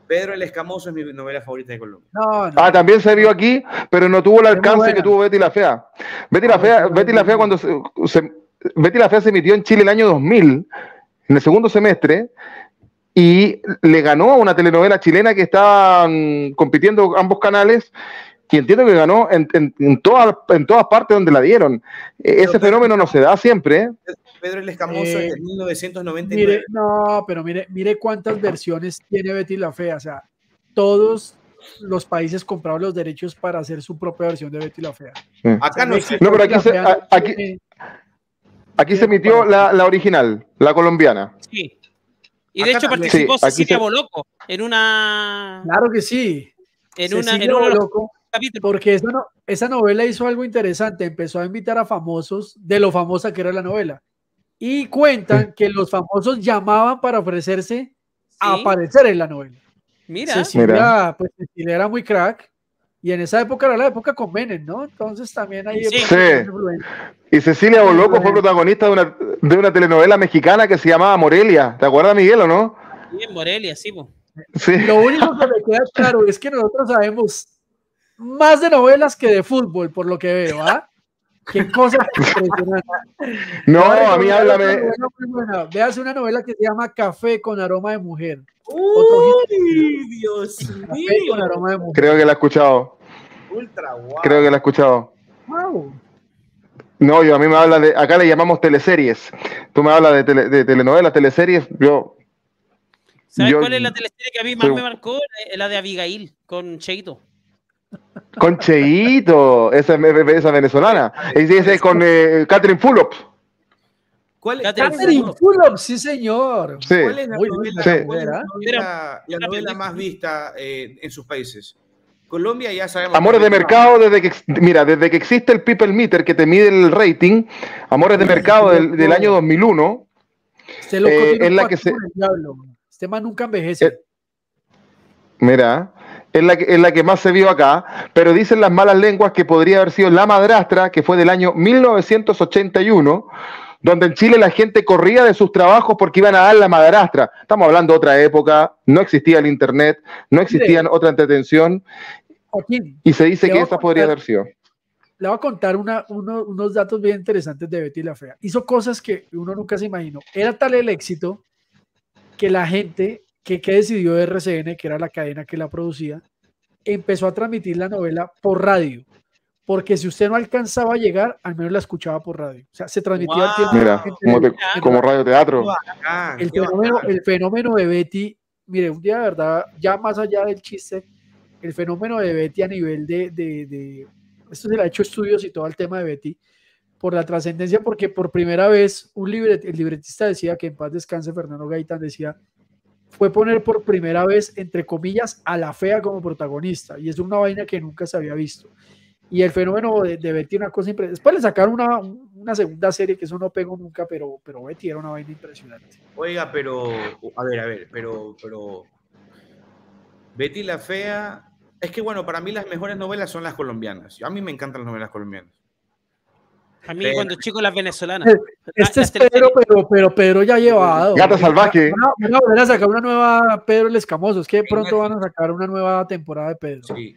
Pedro el Escamoso es mi novela favorita de Colombia. No, no. Ah, también se vio aquí, pero no tuvo el alcance que tuvo Betty la Fea. Betty la Fea, Betty la Fea cuando se, se- Betty la Fea se emitió en Chile el año 2000, en el segundo semestre, y le ganó a una telenovela chilena que estaban compitiendo ambos canales, y entiendo que ganó en, en- en todas, en todas partes donde la dieron. E- Ese Pero- fenómeno no se da siempre. Pedro el Escamoso Eh, es de 1999. Mire, no, pero mire, mire cuántas versiones tiene Betty la Fea. O sea, todos los países compraron los derechos para hacer su propia versión de Betty la Fea. Acá no existe. No, pero aquí se- Fea a- aquí- tiene- Aquí se emitió la, la original, la colombiana. Sí. Y de Acá hecho también. participó Sí, Cecilia se- Boloco en una. Claro que sí. En una. En los Boloco, capítulos. porque esa, no- esa novela hizo algo interesante. Empezó a invitar a famosos de lo famosa que era la novela. Y cuentan que los famosos llamaban para ofrecerse a Sí. aparecer en la novela. Mira. Cecilia, Mira. pues Cecilia era muy crack. Y en esa época era la época con Menem, ¿no? Entonces también ahí Sí. Sí. Y Cecilia Boloco fue protagonista de una, de una telenovela mexicana que se llamaba Morelia. ¿Te acuerdas, Miguel, o no? Bien, Morelia, sí, po. Sí. Lo único que me queda claro es que nosotros sabemos más de novelas que de fútbol, por lo que veo, ¿ah? Qué cosa impresionante. No, Ahora, a mí una háblame. novela muy buena. Véase una novela que se llama Café con aroma de mujer. Uy, Dios Café mío. con aroma de mujer. Creo que la he escuchado. Ultra guau. Creo que la he escuchado. Wow. No, yo a mí me habla de. Acá le llamamos teleseries. Tú me hablas de, tele- de telenovelas, teleseries. Yo. ¿Sabes Yo- cuál es la teleserie que a mí más me marcó? Eh, La de Abigail con Cheito. Con Cheito, esa, esa venezolana. Ese ese es con eh, Catherine Fulop. ¿Cuál, Catherine cuál- Catherine Fulop, sí, señor. Sí. cuál es la Muy novela, bien, cuál es la sí. novela- la Era- novela más vista eh, en sus países? Colombia ya sabemos. Amores de mercado desde que mira, desde que existe el People Meter que te mide el rating, Amores de mercado del, del año 2001, Este loco Eh, tiene es la que se- diablo. Este man nunca envejece. Eh, mira, es la, que, es la que más se vio acá, pero dicen las malas lenguas que podría haber sido La Madrastra, que fue del año 1981, donde en Chile la gente corría de sus trabajos porque iban a dar la madrastra. Estamos hablando de otra época, no existía el internet, no existía otra entretención, y se dice que esa podría haber sido. le voy a contar una- uno- unos datos bien interesantes de Betty la Fea. Hizo cosas que uno nunca se imaginó. Era tal el éxito que la gente que, que decidió RCN, que era la cadena que la producía, empezó a transmitir la novela por radio. Porque si usted no alcanzaba a llegar, al menos la escuchaba por radio. O sea, se transmitía al Wow. tiempo. Mira, como, te- radioteatro. Ah, el fenómeno, el fenómeno de Betty, mire, un día de verdad, ya más allá del chiste, el fenómeno de Betty a nivel de, de, de- esto se le ha hecho estudios y todo el tema de Betty, por la trascendencia, porque por primera vez un libret, el libretista decía que en paz descanse Fernando Gaitán, decía, fue poner por primera vez, entre comillas, a la fea como protagonista, y es una vaina que nunca se había visto. Y el fenómeno de, Betty, una cosa impresionante. Después le sacaron una, una segunda serie que eso no pegó nunca, pero, pero Betty era una vaina impresionante. Oiga, pero. A ver, a ver, pero. pero Betty la Fea. Es que bueno, para mí las mejores novelas son las colombianas. A mí me encantan las novelas colombianas. A mí Pero- cuando chico las venezolanas. Eh, Este Las es Pedro, pero, pero Pedro ya ha llevado. Gata salvaje. Van a- van a volver a sacar una nueva Pedro el Escamoso. Es que pronto van a sacar una nueva temporada de Pedro. Sí.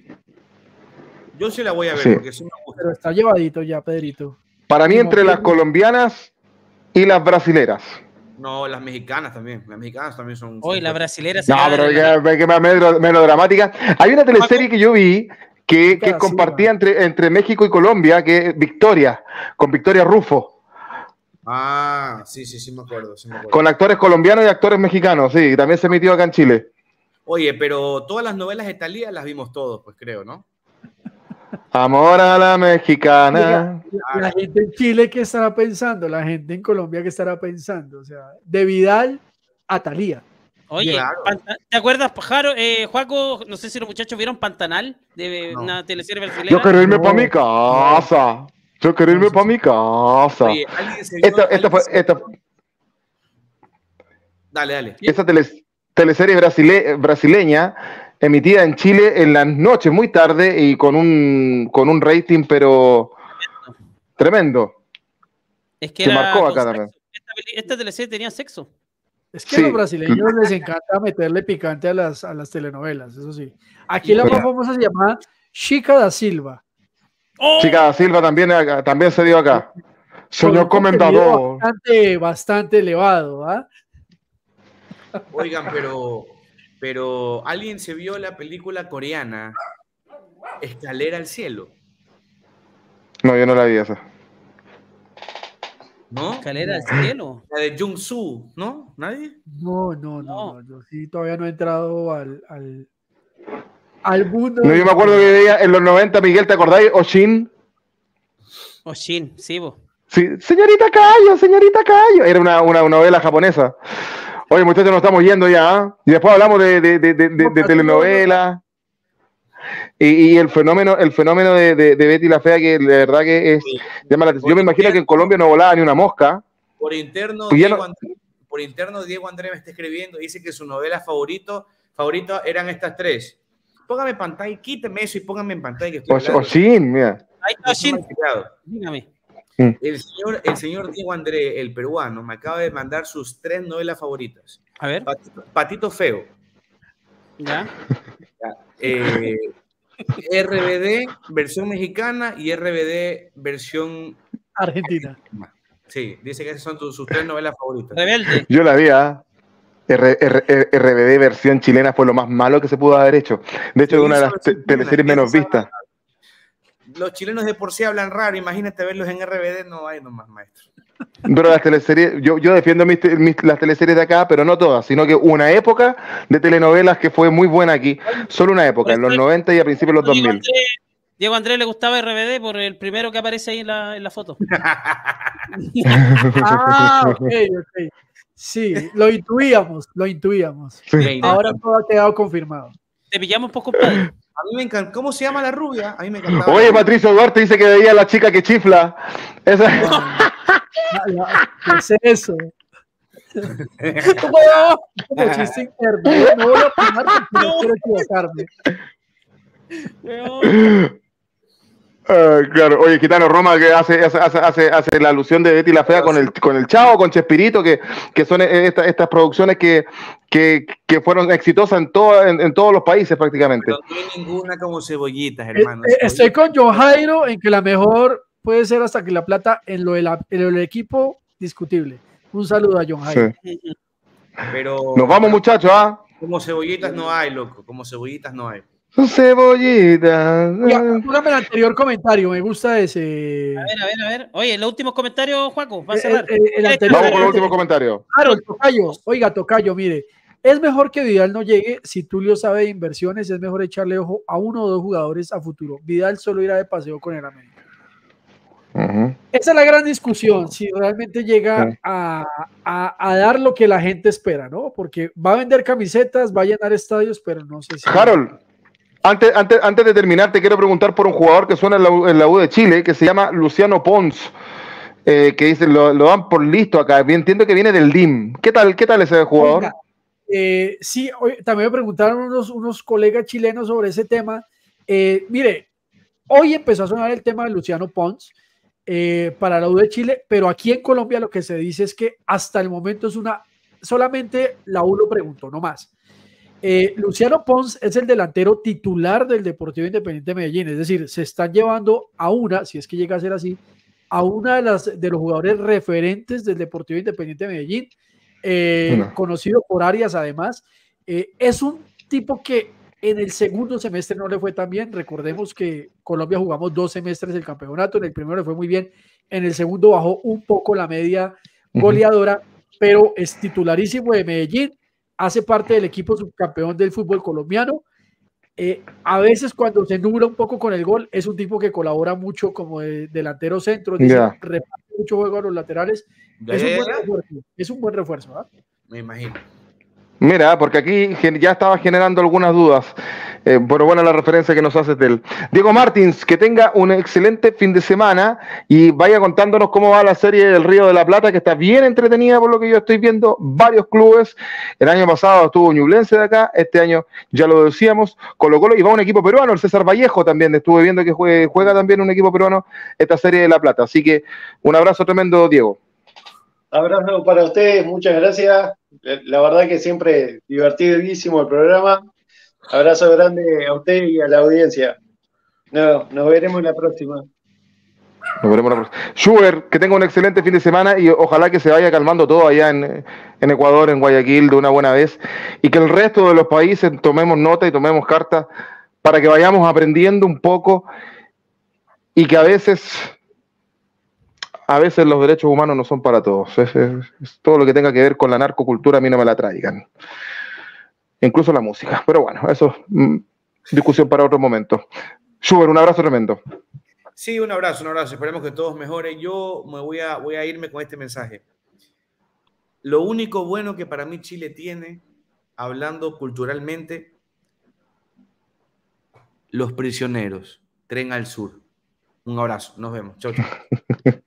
Yo sí la voy a ver Sí. porque sí me gusta. Pero está llevadito ya, Pedrito. Para mí, Como entre las colombianas y las brasileras. No, las mexicanas también. Las mexicanas también son. Hoy la son- brasilera se No, pero que, que más melo- melodramática. Hay una teleserie que yo vi que, que compartía entre, entre México y Colombia, que es Victoria, con Victoria Rufo, Ah, sí, sí, sí me acuerdo. sí me acuerdo. con actores colombianos y actores mexicanos, sí, también se emitió acá en Chile. Oye, pero todas las novelas de Talía las vimos todos, pues creo, ¿no? Amor a la mexicana. La, la gente en Chile, ¿qué estará pensando? La gente en Colombia, ¿qué estará pensando? O sea, de Vidal a Talía. Oye, Claro. ¿te acuerdas, Pajaro? Eh, Juaco, no sé si los muchachos vieron Pantanal, de No. una teleserie brasileña. Yo quiero irme No. para mi casa. Yo quiero irme para mi casa. Oye, ¿alguien se vio- Esta, esta fue, esta, Dale, dale. tele- teleserie brasile- brasileña emitida en Chile en las noches muy tarde y con un con un rating pero tremendo. Es que se era marcó acá sexo. también. Esta, esta teleserie tenía sexo. Es que Sí. a los brasileños les encanta meterle picante a las, a las telenovelas, eso sí. Aquí la más famosa se llama Chica da Silva. ¡Oh! Chica da Silva también acá- también se dio acá. Señor comendador. Bastante, bastante elevado, ¿ah? Oigan, pero, pero ¿alguien se vio la película coreana Escalera al Cielo? No, yo no la vi esa. ¿No? Escalera al cielo. La de Jung Soo, ¿no? ¿Nadie? No, no, no, No. no, Yo sí todavía no he entrado al, al, al mundo. No, yo me acuerdo que veía en los 90, Miguel, ¿te acordáis? Oshin. Oshin, sí, vos. Sí, señorita Cayo, señorita Cayo. Era una, una novela japonesa. Oye, muchachos, nos estamos yendo ya. ¿ah? Y después hablamos de, de, de, de, de- de telenovela. Y, y el fenómeno, el fenómeno de, de, de Betty la Fea, que de verdad que es. Llama la atención. Yo me imagino que en Colombia no volaba ni una mosca. Por interno, Pues ya Diego no- André, por interno, Diego André me está escribiendo, dice que su novela favorito, favorito eran estas tres. Póngame pantalla, quíteme eso y póngame en pantalla que estoy Osh- hablando. Oshin, mira. Ahí está Oshin. Dígame. El señor, el señor Diego André, el peruano, me acaba de mandar sus tres novelas favoritas. A ver, Patito, Patito Feo, ya. Eh, RBD versión mexicana y RBD versión Argentina. Sí, dice que esas son tus- sus tres novelas favoritas. Rebelde. Yo la vi, ¿ah? R- R- R- RBD versión chilena fue lo más malo que se pudo haber hecho. De hecho, es una de las te- teleseries menos vistas. Los chilenos de por sí hablan raro, imagínate verlos en RBD, no hay nomás, maestro. Pero las teleseries, yo, yo defiendo mis las teleseries de acá, pero no todas, sino que una época de telenovelas que fue muy buena aquí. Solo una época, en los 90 y a principios de los Diego 2000. Andrés, Diego Andrés le gustaba RBD por el primero que aparece ahí en la, en la foto. Ah, ok, ok. Sí, lo intuíamos, lo intuíamos. Ahora todo ha quedado confirmado. Te pillamos por compadre. A mí me encanta. ¿Cómo se llama la rubia? A mí me encantaba. Oye, Patricio Duarte dice que veía a la chica que chifla. Esa- Ah, ya, ¿Qué es eso? Como, chiste interno. ¿eh? No voy a opinar porque no quiero equivocarme. Ah, claro, oye, Gitano Roma que hace, hace, hace, la alusión de Betty la Fea con el, con el Chavo, con Chespirito, que, que son eh, esta- estas producciones que, que, que fueron exitosas en, todo, en, en todos los países prácticamente. Pero no hay ninguna como cebollitas, Eh, hermano. eh, Estoy con John Jairo en que la mejor puede ser hasta que la plata en lo, de la- en lo del equipo discutible. Un saludo a John Jairo. Sí. Pero Nos vamos, muchachos, ¿ah? como cebollitas no hay, loco. Como cebollitas no hay. Son cebollitas. Ya, el anterior comentario, me gusta ese. A ver, a ver, a ver. Oye, los últimos comentarios, Juaco, va a El- cerrar. el- el anterior. Vamos con el último comentario. Claro, el tocayo. Oiga, tocayo, mire. Es mejor que Vidal no llegue. Si Tulio sabe de inversiones, es mejor echarle ojo a uno o dos jugadores a futuro. Vidal solo irá de paseo con el América. Esa es la gran discusión, si realmente llega a, a- a dar lo que la gente espera, ¿no? Porque va a vender camisetas, va a llenar estadios, pero no sé si... Harold, antes, antes, antes de terminar, te quiero preguntar por un jugador que suena en la, U- en la U de Chile, que se llama Luciano Pons, eh, que dice, lo, dan por listo acá. Entiendo que viene del DIM. ¿Qué tal, qué tal ese jugador? Eh, sí, hoy- también me preguntaron unos, unos colegas chilenos sobre ese tema. Eh, mire, hoy empezó a sonar el tema de Luciano Pons eh, para la U de Chile, pero aquí en Colombia lo que se dice es que hasta el momento es una, solamente la U lo preguntó, no más. Eh, Luciano Pons es el delantero titular del Deportivo Independiente de Medellín, es decir, se están llevando a una, si es que llega a ser así, a una de las de los jugadores referentes del Deportivo Independiente de Medellín, eh, conocido por Arias además. Eh, es un tipo que en el segundo semestre no le fue tan bien. Recordemos que Colombia jugamos dos semestres del campeonato, en el primero le fue muy bien, en el segundo bajó un poco la media goleadora, pero es titularísimo de Medellín, hace parte del equipo subcampeón del fútbol colombiano. Eh, a veces cuando se nubla un poco con el gol, es un tipo que colabora mucho como de- delantero centro, Ya. reparte mucho juego a los laterales. Es un buen refuerzo. Es un buen refuerzo. ¿ah? Me imagino. Mira, porque aquí ya estaba generando algunas dudas. Eh, pero la referencia que nos haces de él. Diego Martins, que tenga un excelente fin de semana y vaya contándonos cómo va la serie del Río de la Plata, que está bien entretenida por lo que yo estoy viendo. Varios clubes. El año pasado estuvo Ñublense de acá, este año ya lo decíamos, Colo Colo y va un equipo peruano, el César Vallejo también. Estuve viendo que jue- juega también un equipo peruano esta serie de la Plata. Así que un abrazo tremendo, Diego. Abrazo para ustedes, muchas gracias. La verdad que siempre divertidísimo el programa. Abrazo grande a usted y a la audiencia. No, nos veremos la próxima. Nos veremos la próxima. Schubert, que tenga un excelente fin de semana y ojalá que se vaya calmando todo allá en, Ecuador, en Guayaquil, de una buena vez. Y que el resto de los países tomemos nota y tomemos carta para que vayamos aprendiendo un poco y que a veces, a veces los derechos humanos no son para todos. Es todo lo que tenga que ver con la narcocultura a mí no me la traigan. Incluso la música. Pero bueno, eso es mm, discusión para otro momento. Schubert, un abrazo tremendo. Sí, un abrazo, un abrazo. Esperemos que todos mejoren. Yo me voy a, voy a irme con este mensaje. Lo único bueno que para mí Chile tiene, hablando culturalmente, los prisioneros, tren al sur. Un abrazo, nos vemos. Chau, chau.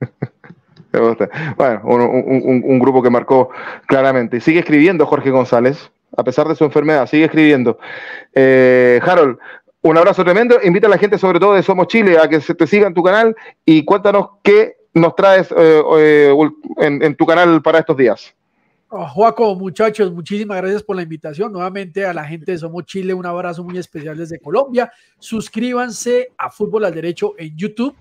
Bueno, un, un- un- un grupo que marcó claramente. Sigue escribiendo Jorge González, a pesar de su enfermedad, sigue escribiendo. Eh, Harold, un abrazo tremendo. Invita a la gente, sobre todo de Somos Chile, a que se te siga en tu canal y cuéntanos qué nos traes eh, eh, en tu canal para estos días. Oh, Joaco, muchachos, muchísimas gracias por la invitación. Nuevamente a la gente de Somos Chile, un abrazo muy especial desde Colombia. Suscríbanse a Fútbol al Derecho en YouTube.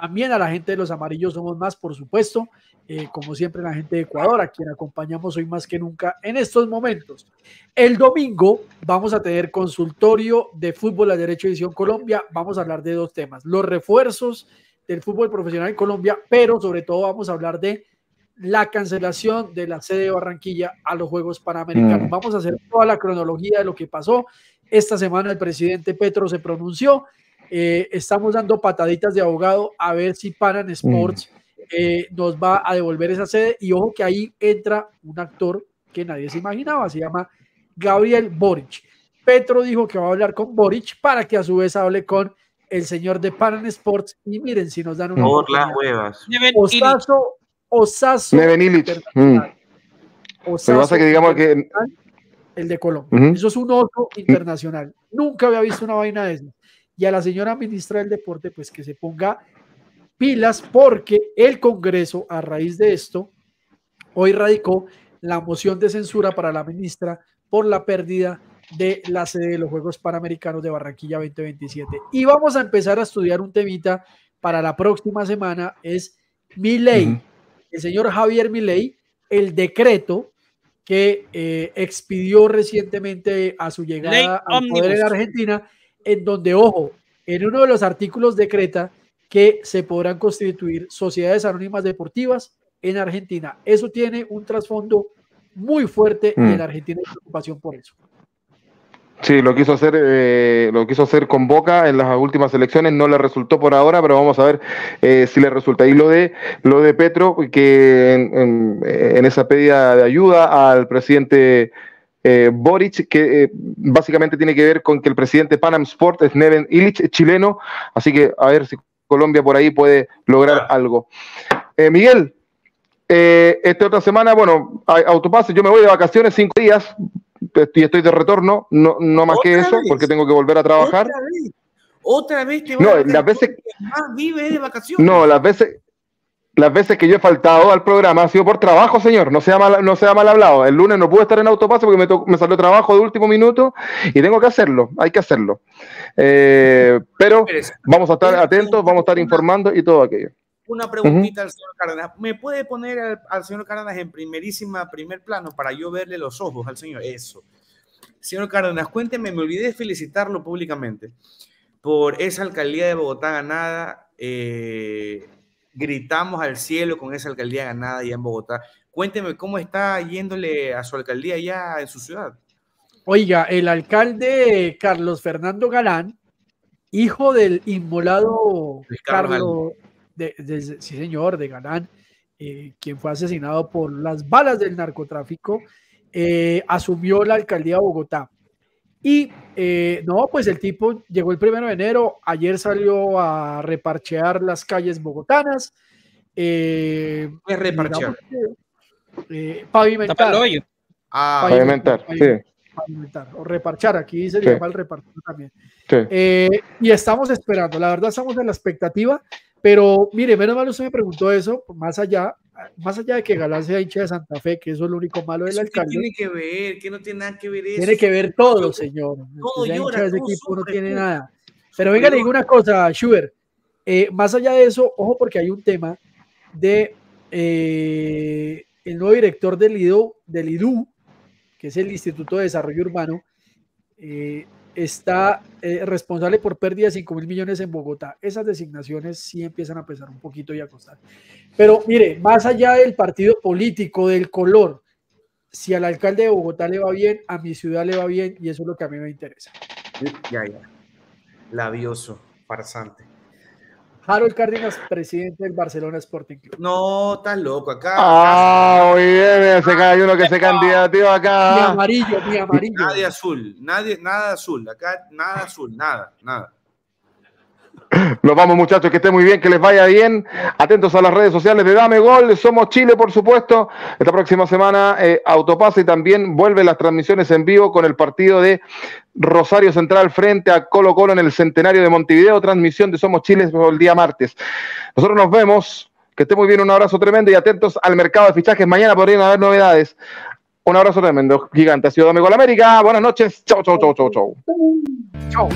También a la gente de los amarillos somos más, por supuesto. Eh, como siempre, la gente de Ecuador, a quien acompañamos hoy más que nunca en estos momentos. El domingo vamos a tener consultorio de Fútbol al Derecho Edición Colombia. Vamos a hablar de dos temas: los refuerzos del fútbol profesional en Colombia, pero sobre todo vamos a hablar de la cancelación de la sede de Barranquilla a los Juegos Panamericanos. Mm. Vamos a hacer toda la cronología de lo que pasó. Esta semana el presidente Petro se pronunció. Eh, estamos dando pataditas de abogado a ver si Panan Sports eh, nos va a devolver esa sede. Y ojo que ahí entra un actor que nadie se imaginaba, se llama Gabriel Boric. Petro dijo que va a hablar con Boric para que a su vez hable con el señor de Panan Sports. Y miren si nos dan una. Por las huevas. Osazo, Osazo. Neven Illich. Osazo pasa que digamos que el de Colombia. Eso es un oso internacional. Nunca había visto una vaina de eso. Y a la señora ministra del Deporte, pues que se ponga pilas porque el Congreso, a raíz de esto, hoy radicó la moción de censura para la ministra por la pérdida de la sede de los Juegos Panamericanos de Barranquilla 2027. Y vamos a empezar a estudiar un temita para la próxima semana, es Milei, Ujú. el señor Javier Milei, el decreto que eh, expidió recientemente a su Ley llegada al poder en. Argentina, en donde, ojo, en uno de los artículos decreta que se podrán constituir sociedades anónimas deportivas en Argentina. Eso tiene un trasfondo muy fuerte y Mm. en Argentina hay preocupación por eso. Sí, lo quiso hacer, eh, lo quiso hacer con Boca en las últimas elecciones, no le resultó por ahora, pero vamos a ver eh, si le resulta. Y lo de lo de Petro, que en, en- en esa pedida de ayuda al presidente eh, Boric, que eh, básicamente tiene que ver con que el presidente Panam Sport es Neven Illich, es chileno, así que a ver si Colombia por ahí puede lograr algo. Eh, Miguel, eh, esta otra semana, bueno, autopase, yo me voy de vacaciones cinco días, y estoy de retorno, no, no más que ¿Otra eso, vez? porque tengo que volver a trabajar. Otra vez. Otra vez te No, a las veces- más vive de vacaciones. No, las veces, las veces que yo he faltado al programa ha sido por trabajo, señor. No sea mal, no sea mal hablado. El lunes no pude estar en autopase porque me, to- me salió trabajo de último minuto y tengo que hacerlo. Hay que hacerlo. Eh, pero vamos a estar atentos, vamos a estar informando y todo aquello. Una preguntita al señor Cárdenas. ¿Me puede poner al, al señor Cárdenas en primerísima, primer plano para yo verle los ojos al señor? Eso. Señor Cárdenas, cuénteme, me olvidé de felicitarlo públicamente por esa alcaldía de Bogotá ganada. eh, gritamos al cielo con esa alcaldía ganada allá en Bogotá. Cuénteme cómo está yéndole a su alcaldía allá en su ciudad. Oiga, el alcalde Carlos Fernando Galán, hijo del inmolado Carlos Carlos, de- de- sí señor, de Galán, eh, quien fue asesinado por las balas del narcotráfico, eh, asumió la alcaldía de Bogotá. Y eh, no, pues el tipo llegó el primero de enero, ayer salió a reparchear las calles bogotanas. eh, reparchear. digamos eh, pavimentar. Ah, Pavimentar, sí. pavimentar, o reparchar, aquí se Sí. llama el repartir también. sí. Eh, y estamos esperando, la verdad estamos en la expectativa, pero mire, menos mal usted me preguntó eso, más allá, más allá de que Galán sea hincha de Santa Fe, que eso es lo único malo del ¿Eso qué alcalde, tiene que ver? ¿Qué no tiene nada que ver eso? tiene que ver todo, señor. Todo Que hincha llora, de ese equipo no tiene nada. Pero venga, le digo una cosa, Schubert, eh, más allá de eso, ojo porque hay un tema de eh, el nuevo director del IDU, del IDU, que es el Instituto de Desarrollo Urbano, eh, está eh, responsable por pérdida de 5 mil millones en Bogotá. Esas designaciones sí empiezan a pesar un poquito y a costar. Pero mire, más allá del partido político, del color, si al alcalde de Bogotá le va bien, a mi ciudad le va bien y eso es lo que a mí me interesa. Ya, ya. Labioso, farsante. Harold Cárdenas, presidente del Barcelona Sporting Club. No, estás loco acá. Ah, muy bien, se cae uno que se candidateó Mi acá. amarillo, mi amarillo. Nadie azul, nadie, nada azul, acá nada azul, nada, nada. Nos vamos, muchachos, que esté muy bien, que les vaya bien. Atentos a las redes sociales de Dame Gol. Somos Chile, por supuesto. Esta próxima semana, eh, Autopase y también vuelven las transmisiones en vivo con el partido de Rosario Central frente a Colo Colo en el centenario de Montevideo. Transmisión de Somos Chile el día martes. Nosotros nos vemos. Que esté muy bien, un abrazo tremendo y atentos al mercado de fichajes. Mañana podrían haber novedades. Un abrazo tremendo, gigante. Ha sido Domingo la América. Buenas noches. Chau, chau, chau, chau, chau. Chao.